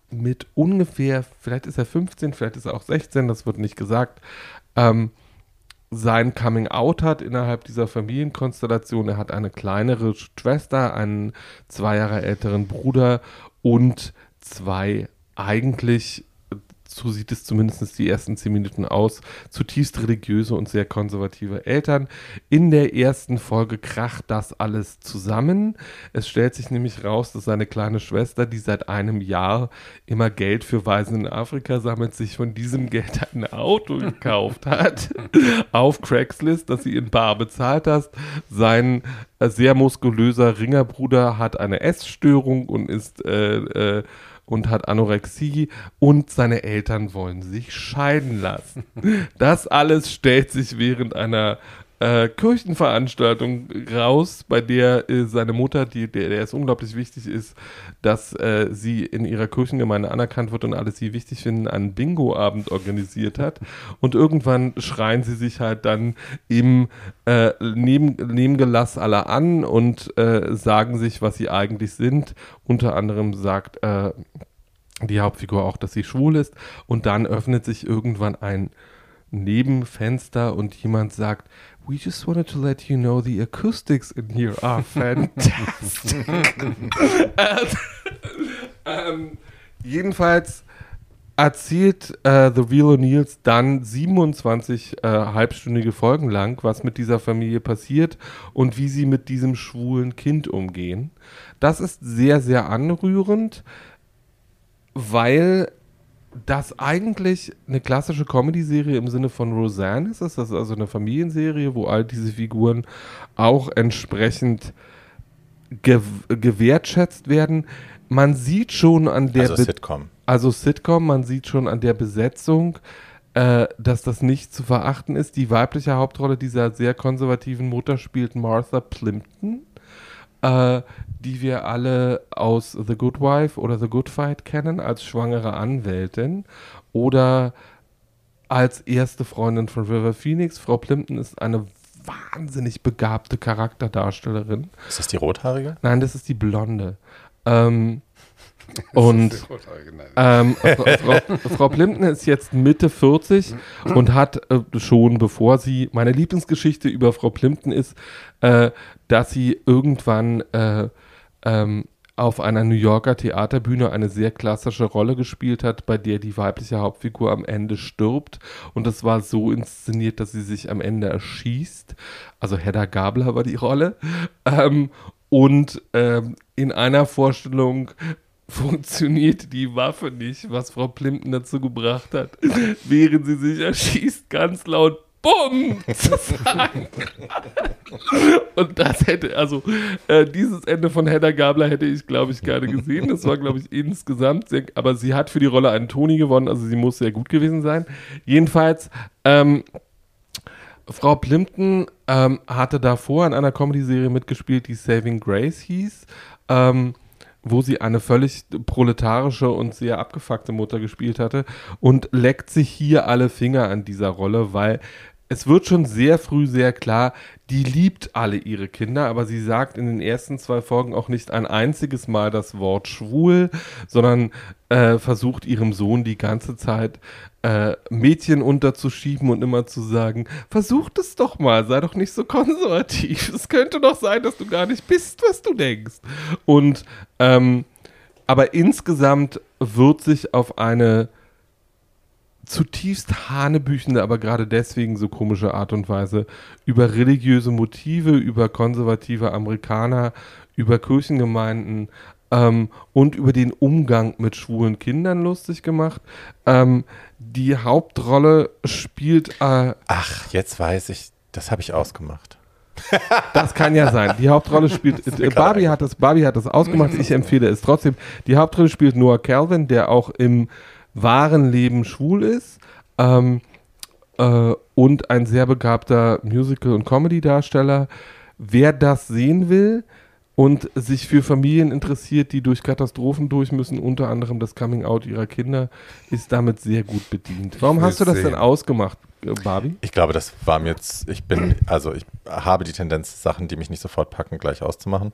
mit ungefähr, vielleicht ist er 15, vielleicht ist er auch 16, das wird nicht gesagt, ähm, sein Coming Out hat innerhalb dieser Familienkonstellation. Er hat eine kleinere Schwester, einen zwei Jahre älteren Bruder und zwei eigentlich, so sieht es zumindest die ersten zehn Minuten aus, zutiefst religiöse und sehr konservative Eltern. In der ersten Folge kracht das alles zusammen. Es stellt sich nämlich raus, dass seine kleine Schwester, die seit einem Jahr immer Geld für Waisen in Afrika sammelt, sich von diesem Geld ein Auto gekauft hat auf Craigslist, das sie in Bar bezahlt hat. Sein äh, sehr muskulöser Ringerbruder hat eine Essstörung und ist äh, äh, und hat Anorexie und seine Eltern wollen sich scheiden lassen. Das alles stellt sich während einer äh, Kirchenveranstaltung raus, bei der äh, seine Mutter, die, der, der es unglaublich wichtig ist, dass äh, sie in ihrer Kirchengemeinde anerkannt wird und alle sie wichtig finden, einen Bingo-Abend organisiert hat. Und irgendwann schreien sie sich halt dann im äh, neben, Nebengelass aller an und äh, sagen sich, was sie eigentlich sind. Unter anderem sagt äh, die Hauptfigur auch, dass sie schwul ist. Und dann öffnet sich irgendwann ein Nebenfenster und jemand sagt, We just wanted to let you know the acoustics in here are fantastic. ähm, jedenfalls erzählt äh, The Real O'Neills dann 27 äh, halbstündige Folgen lang, was mit dieser Familie passiert und wie sie mit diesem schwulen Kind umgehen. Das ist sehr, sehr anrührend, weil das eigentlich eine klassische Comedy-Serie im Sinne von Roseanne ist. Das ist also eine Familienserie, wo all diese Figuren auch entsprechend ge gewertschätzt werden. Man sieht schon an der Also Be- Sitcom. also Sitcom, man sieht schon an der Besetzung, äh, dass das nicht zu verachten ist. Die weibliche Hauptrolle dieser sehr konservativen Mutter spielt Martha Plimpton, äh, die wir alle aus The Good Wife oder The Good Fight kennen, als schwangere Anwältin oder als erste Freundin von River Phoenix. Frau Plimpton ist eine wahnsinnig begabte Charakterdarstellerin. Ist das die rothaarige? Nein, das ist die Blonde. Ähm, und ähm, Frau, Frau, Frau Plimpton ist jetzt Mitte 40 und hat äh, schon, bevor sie, meine Lieblingsgeschichte über Frau Plimpton ist, äh, dass sie irgendwann äh, ähm, auf einer New Yorker Theaterbühne eine sehr klassische Rolle gespielt hat, bei der die weibliche Hauptfigur am Ende stirbt. Und das war so inszeniert, dass sie sich am Ende erschießt. Also Hedda Gabler war die Rolle. Ähm, und ähm, in einer Vorstellung funktioniert die Waffe nicht, was Frau Plimpton dazu gebracht hat, während sie sich erschießt, ganz laut Bumm zu sagen. Und das hätte, also äh, dieses Ende von Hedda Gabler hätte ich, glaube ich, gerne gesehen. Das war, glaube ich, insgesamt sehr, aber sie hat für die Rolle einen Toni gewonnen, also sie muss sehr gut gewesen sein. Jedenfalls, ähm, Frau Plimpton ähm, hatte davor in einer Comedy-Serie mitgespielt, die Saving Grace hieß. Ähm, wo sie eine völlig proletarische und sehr abgefuckte Mutter gespielt hatte und leckt sich hier alle Finger an dieser Rolle, weil es wird schon sehr früh sehr klar, die liebt alle ihre Kinder, aber sie sagt in den ersten zwei Folgen auch nicht ein einziges Mal das Wort schwul, sondern äh, versucht ihrem Sohn die ganze Zeit äh, Mädchen unterzuschieben und immer zu sagen, versuch es doch mal, sei doch nicht so konservativ. Es könnte doch sein, dass du gar nicht bist, was du denkst. Und ähm, aber insgesamt wird sich auf eine zutiefst hanebüchende, aber gerade deswegen so komische Art und Weise über religiöse Motive, über konservative Amerikaner, über Kirchengemeinden ähm, und über den Umgang mit schwulen Kindern lustig gemacht. Ähm, die Hauptrolle spielt. Äh, Ach, jetzt weiß ich, das habe ich ausgemacht. Das kann ja sein. Die Hauptrolle spielt. Äh, Barbie hat das, Barbie hat das ausgemacht. Ich empfehle es trotzdem. Die Hauptrolle spielt Noah Calvin, der auch im wahren Leben schwul ist ähm, äh, und ein sehr begabter Musical- und Comedy-Darsteller. Wer das sehen will und sich für Familien interessiert, die durch Katastrophen durch müssen, unter anderem das Coming-out ihrer Kinder, ist damit sehr gut bedient. Warum hast du das sehen. denn ausgemacht, äh, Barbie? Ich glaube, das war mir jetzt, ich bin, also ich habe die Tendenz, Sachen, die mich nicht sofort packen, gleich auszumachen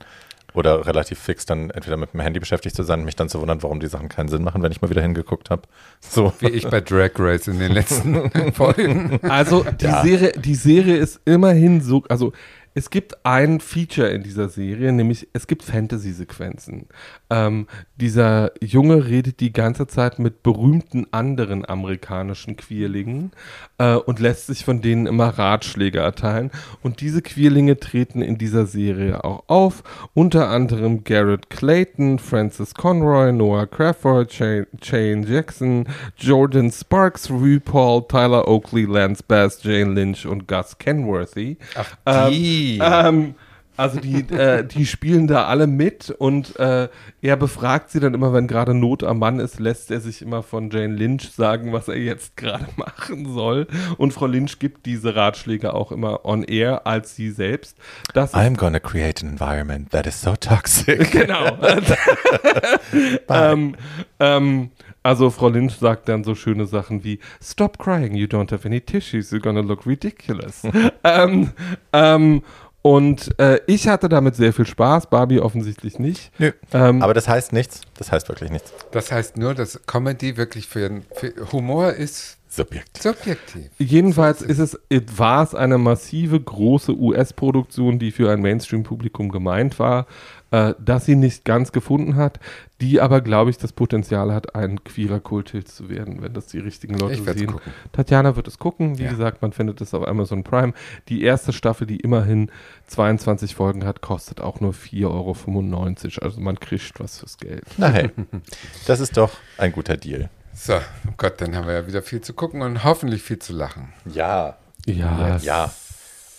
oder relativ fix dann entweder mit dem Handy beschäftigt zu sein und mich dann zu wundern, warum die Sachen keinen Sinn machen, wenn ich mal wieder hingeguckt habe. So. Wie ich bei Drag Race in den letzten Folgen. Also die, ja. Serie, die Serie ist immerhin so, also es gibt ein Feature in dieser Serie, nämlich es gibt Fantasy-Sequenzen. Ähm, dieser Junge redet die ganze Zeit mit berühmten anderen amerikanischen Queerlingen äh, und lässt sich von denen immer Ratschläge erteilen. Und diese Queerlinge treten in dieser Serie auch auf. Unter anderem Garrett Clayton, Francis Conroy, Noah Crawford, Shane Jackson, Jordan Sparks, RuPaul, Tyler Oakley, Lance Bass, Jane Lynch und Gus Kenworthy. Ach, die. Ähm, ähm, also die, äh, die spielen da alle mit und äh, er befragt sie dann immer, wenn gerade Not am Mann ist, lässt er sich immer von Jane Lynch sagen, was er jetzt gerade machen soll. Und Frau Lynch gibt diese Ratschläge auch immer on air als sie selbst. Das I'm gonna create an environment that is so toxic. Genau. ähm, ähm, also Frau Lynch sagt dann so schöne Sachen wie Stop crying, you don't have any tissues, you're gonna look ridiculous. ähm, ähm, und äh, ich hatte damit sehr viel Spaß, Barbie offensichtlich nicht. Nö. Ähm, Aber das heißt nichts. Das heißt wirklich nichts. Das heißt nur, dass Comedy wirklich für, für Humor ist subjektiv. subjektiv. Jedenfalls ist es, war es eine massive, große US-Produktion, die für ein Mainstream-Publikum gemeint war äh, das sie nicht ganz gefunden hat, die aber, glaube ich, das Potenzial hat, ein queerer Kulthit zu werden, wenn das die richtigen Leute sehen. Gucken. Tatjana wird es gucken. Wie ja. gesagt, man findet es auf Amazon Prime. Die erste Staffel, die immerhin 22 Folgen hat, kostet auch nur 4,95 Euro. Also man kriegt was fürs Geld. Na hey, das ist doch ein guter Deal. So, oh Gott, dann haben wir ja wieder viel zu gucken und hoffentlich viel zu lachen. Ja. Ja. Ja.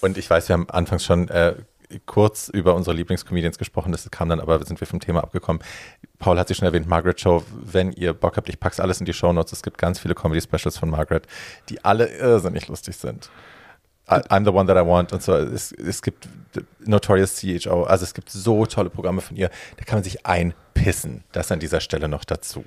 Und ich weiß, wir haben anfangs schon äh, kurz über unsere Lieblingscomedians gesprochen, das kam dann aber, sind wir vom Thema abgekommen. Paul hat sie schon erwähnt, Margaret Show, wenn ihr Bock habt, ich pack's alles in die Show Notes. Es gibt ganz viele Comedy-Specials von Margaret, die alle irrsinnig lustig sind. I'm the one that I want und so. Es, es gibt Notorious CHO, also es gibt so tolle Programme von ihr, da kann man sich einpissen. Das an dieser Stelle noch dazu.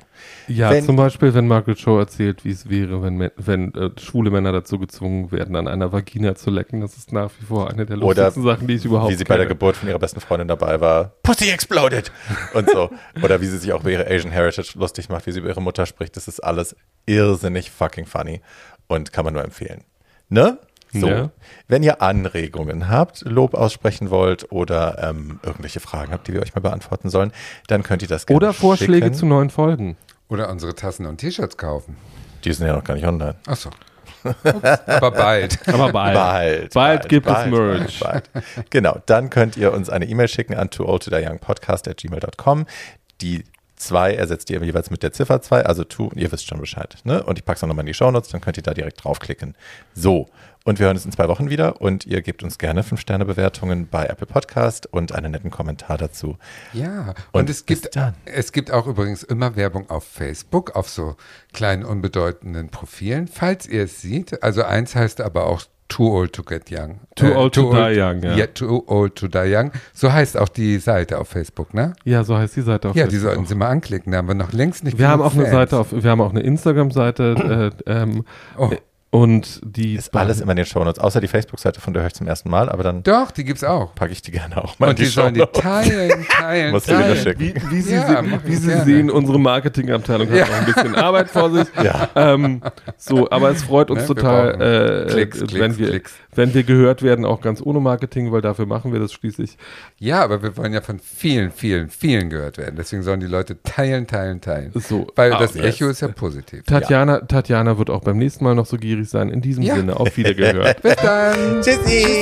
Ja, wenn, zum Beispiel, wenn Margaret Show erzählt, wie es wäre, wenn, wenn äh, schwule Männer dazu gezwungen werden, an einer Vagina zu lecken. Das ist nach wie vor eine der lustigsten Sachen, die ich überhaupt Wie sie kenne. bei der Geburt von ihrer besten Freundin dabei war. Pussy exploded! und so. Oder wie sie sich auch über ihre Asian Heritage lustig macht, wie sie über ihre Mutter spricht. Das ist alles irrsinnig fucking funny und kann man nur empfehlen. Ne? So, ja. wenn ihr Anregungen habt, Lob aussprechen wollt oder ähm, irgendwelche Fragen habt, die wir euch mal beantworten sollen, dann könnt ihr das gerne Oder Vorschläge schicken. zu neuen Folgen. Oder unsere Tassen und T-Shirts kaufen. Die sind ja noch gar nicht online. Achso. Aber bald. Aber bald. Bald. Bald gibt es Merch. Bald, bald. Genau, dann könnt ihr uns eine E-Mail schicken an tooldtotheyoungpodcast.gmail.com. Die 2 ersetzt ihr jeweils mit der Ziffer 2, also to, ihr wisst schon Bescheid. Ne? Und ich packe es auch nochmal in die Shownotes, dann könnt ihr da direkt draufklicken. So, und wir hören uns in zwei Wochen wieder und ihr gebt uns gerne 5-Sterne-Bewertungen bei Apple Podcast und einen netten Kommentar dazu. Ja, Und und, es, gibt, es gibt auch übrigens immer Werbung auf Facebook, auf so kleinen, unbedeutenden Profilen, falls ihr es seht. Also eins heißt aber auch Too Old to Get Young. Äh, Too Old to Die Young, ja. Too Old to Die Young. So heißt auch die Seite auf Facebook, ne? Ja, so heißt die Seite auf Ja, die Facebook. sollten Sie mal anklicken. Da haben wir noch längst nicht Wir haben auch eine Fans. Seite auf, wir haben auch eine Instagram-Seite äh, ähm, Oh. Und die Ist alles immer in den Shownotes, außer die Facebook-Seite, von der höre ich zum ersten Mal, aber dann Doch, die gibt's auch. packe ich die gerne auch mal Und die, sollen die teilen, teilen, Musst du wieder teilen. schicken. Wie, wie Sie, Ja, sehen, wie Sie sehen, unsere Marketingabteilung hat Ja. noch ein bisschen Arbeit vor sich. Ja. Ähm, so, aber es freut uns Ne, wir total, brauchen äh, Klicks, wenn, Klicks, wir, Klicks. wenn wir gehört werden, auch ganz ohne Marketing, weil dafür machen wir das schließlich. Ja, aber wir wollen ja von vielen, vielen, vielen gehört werden. Deswegen sollen die Leute teilen, teilen, teilen. So. Weil Ah, das yes. Echo ist ja positiv. Tatjana, Tatjana wird auch beim nächsten Mal noch so gierig sein. In diesem Ja. Sinne, auf Wiedergehört. Bis dann. Tschüssi.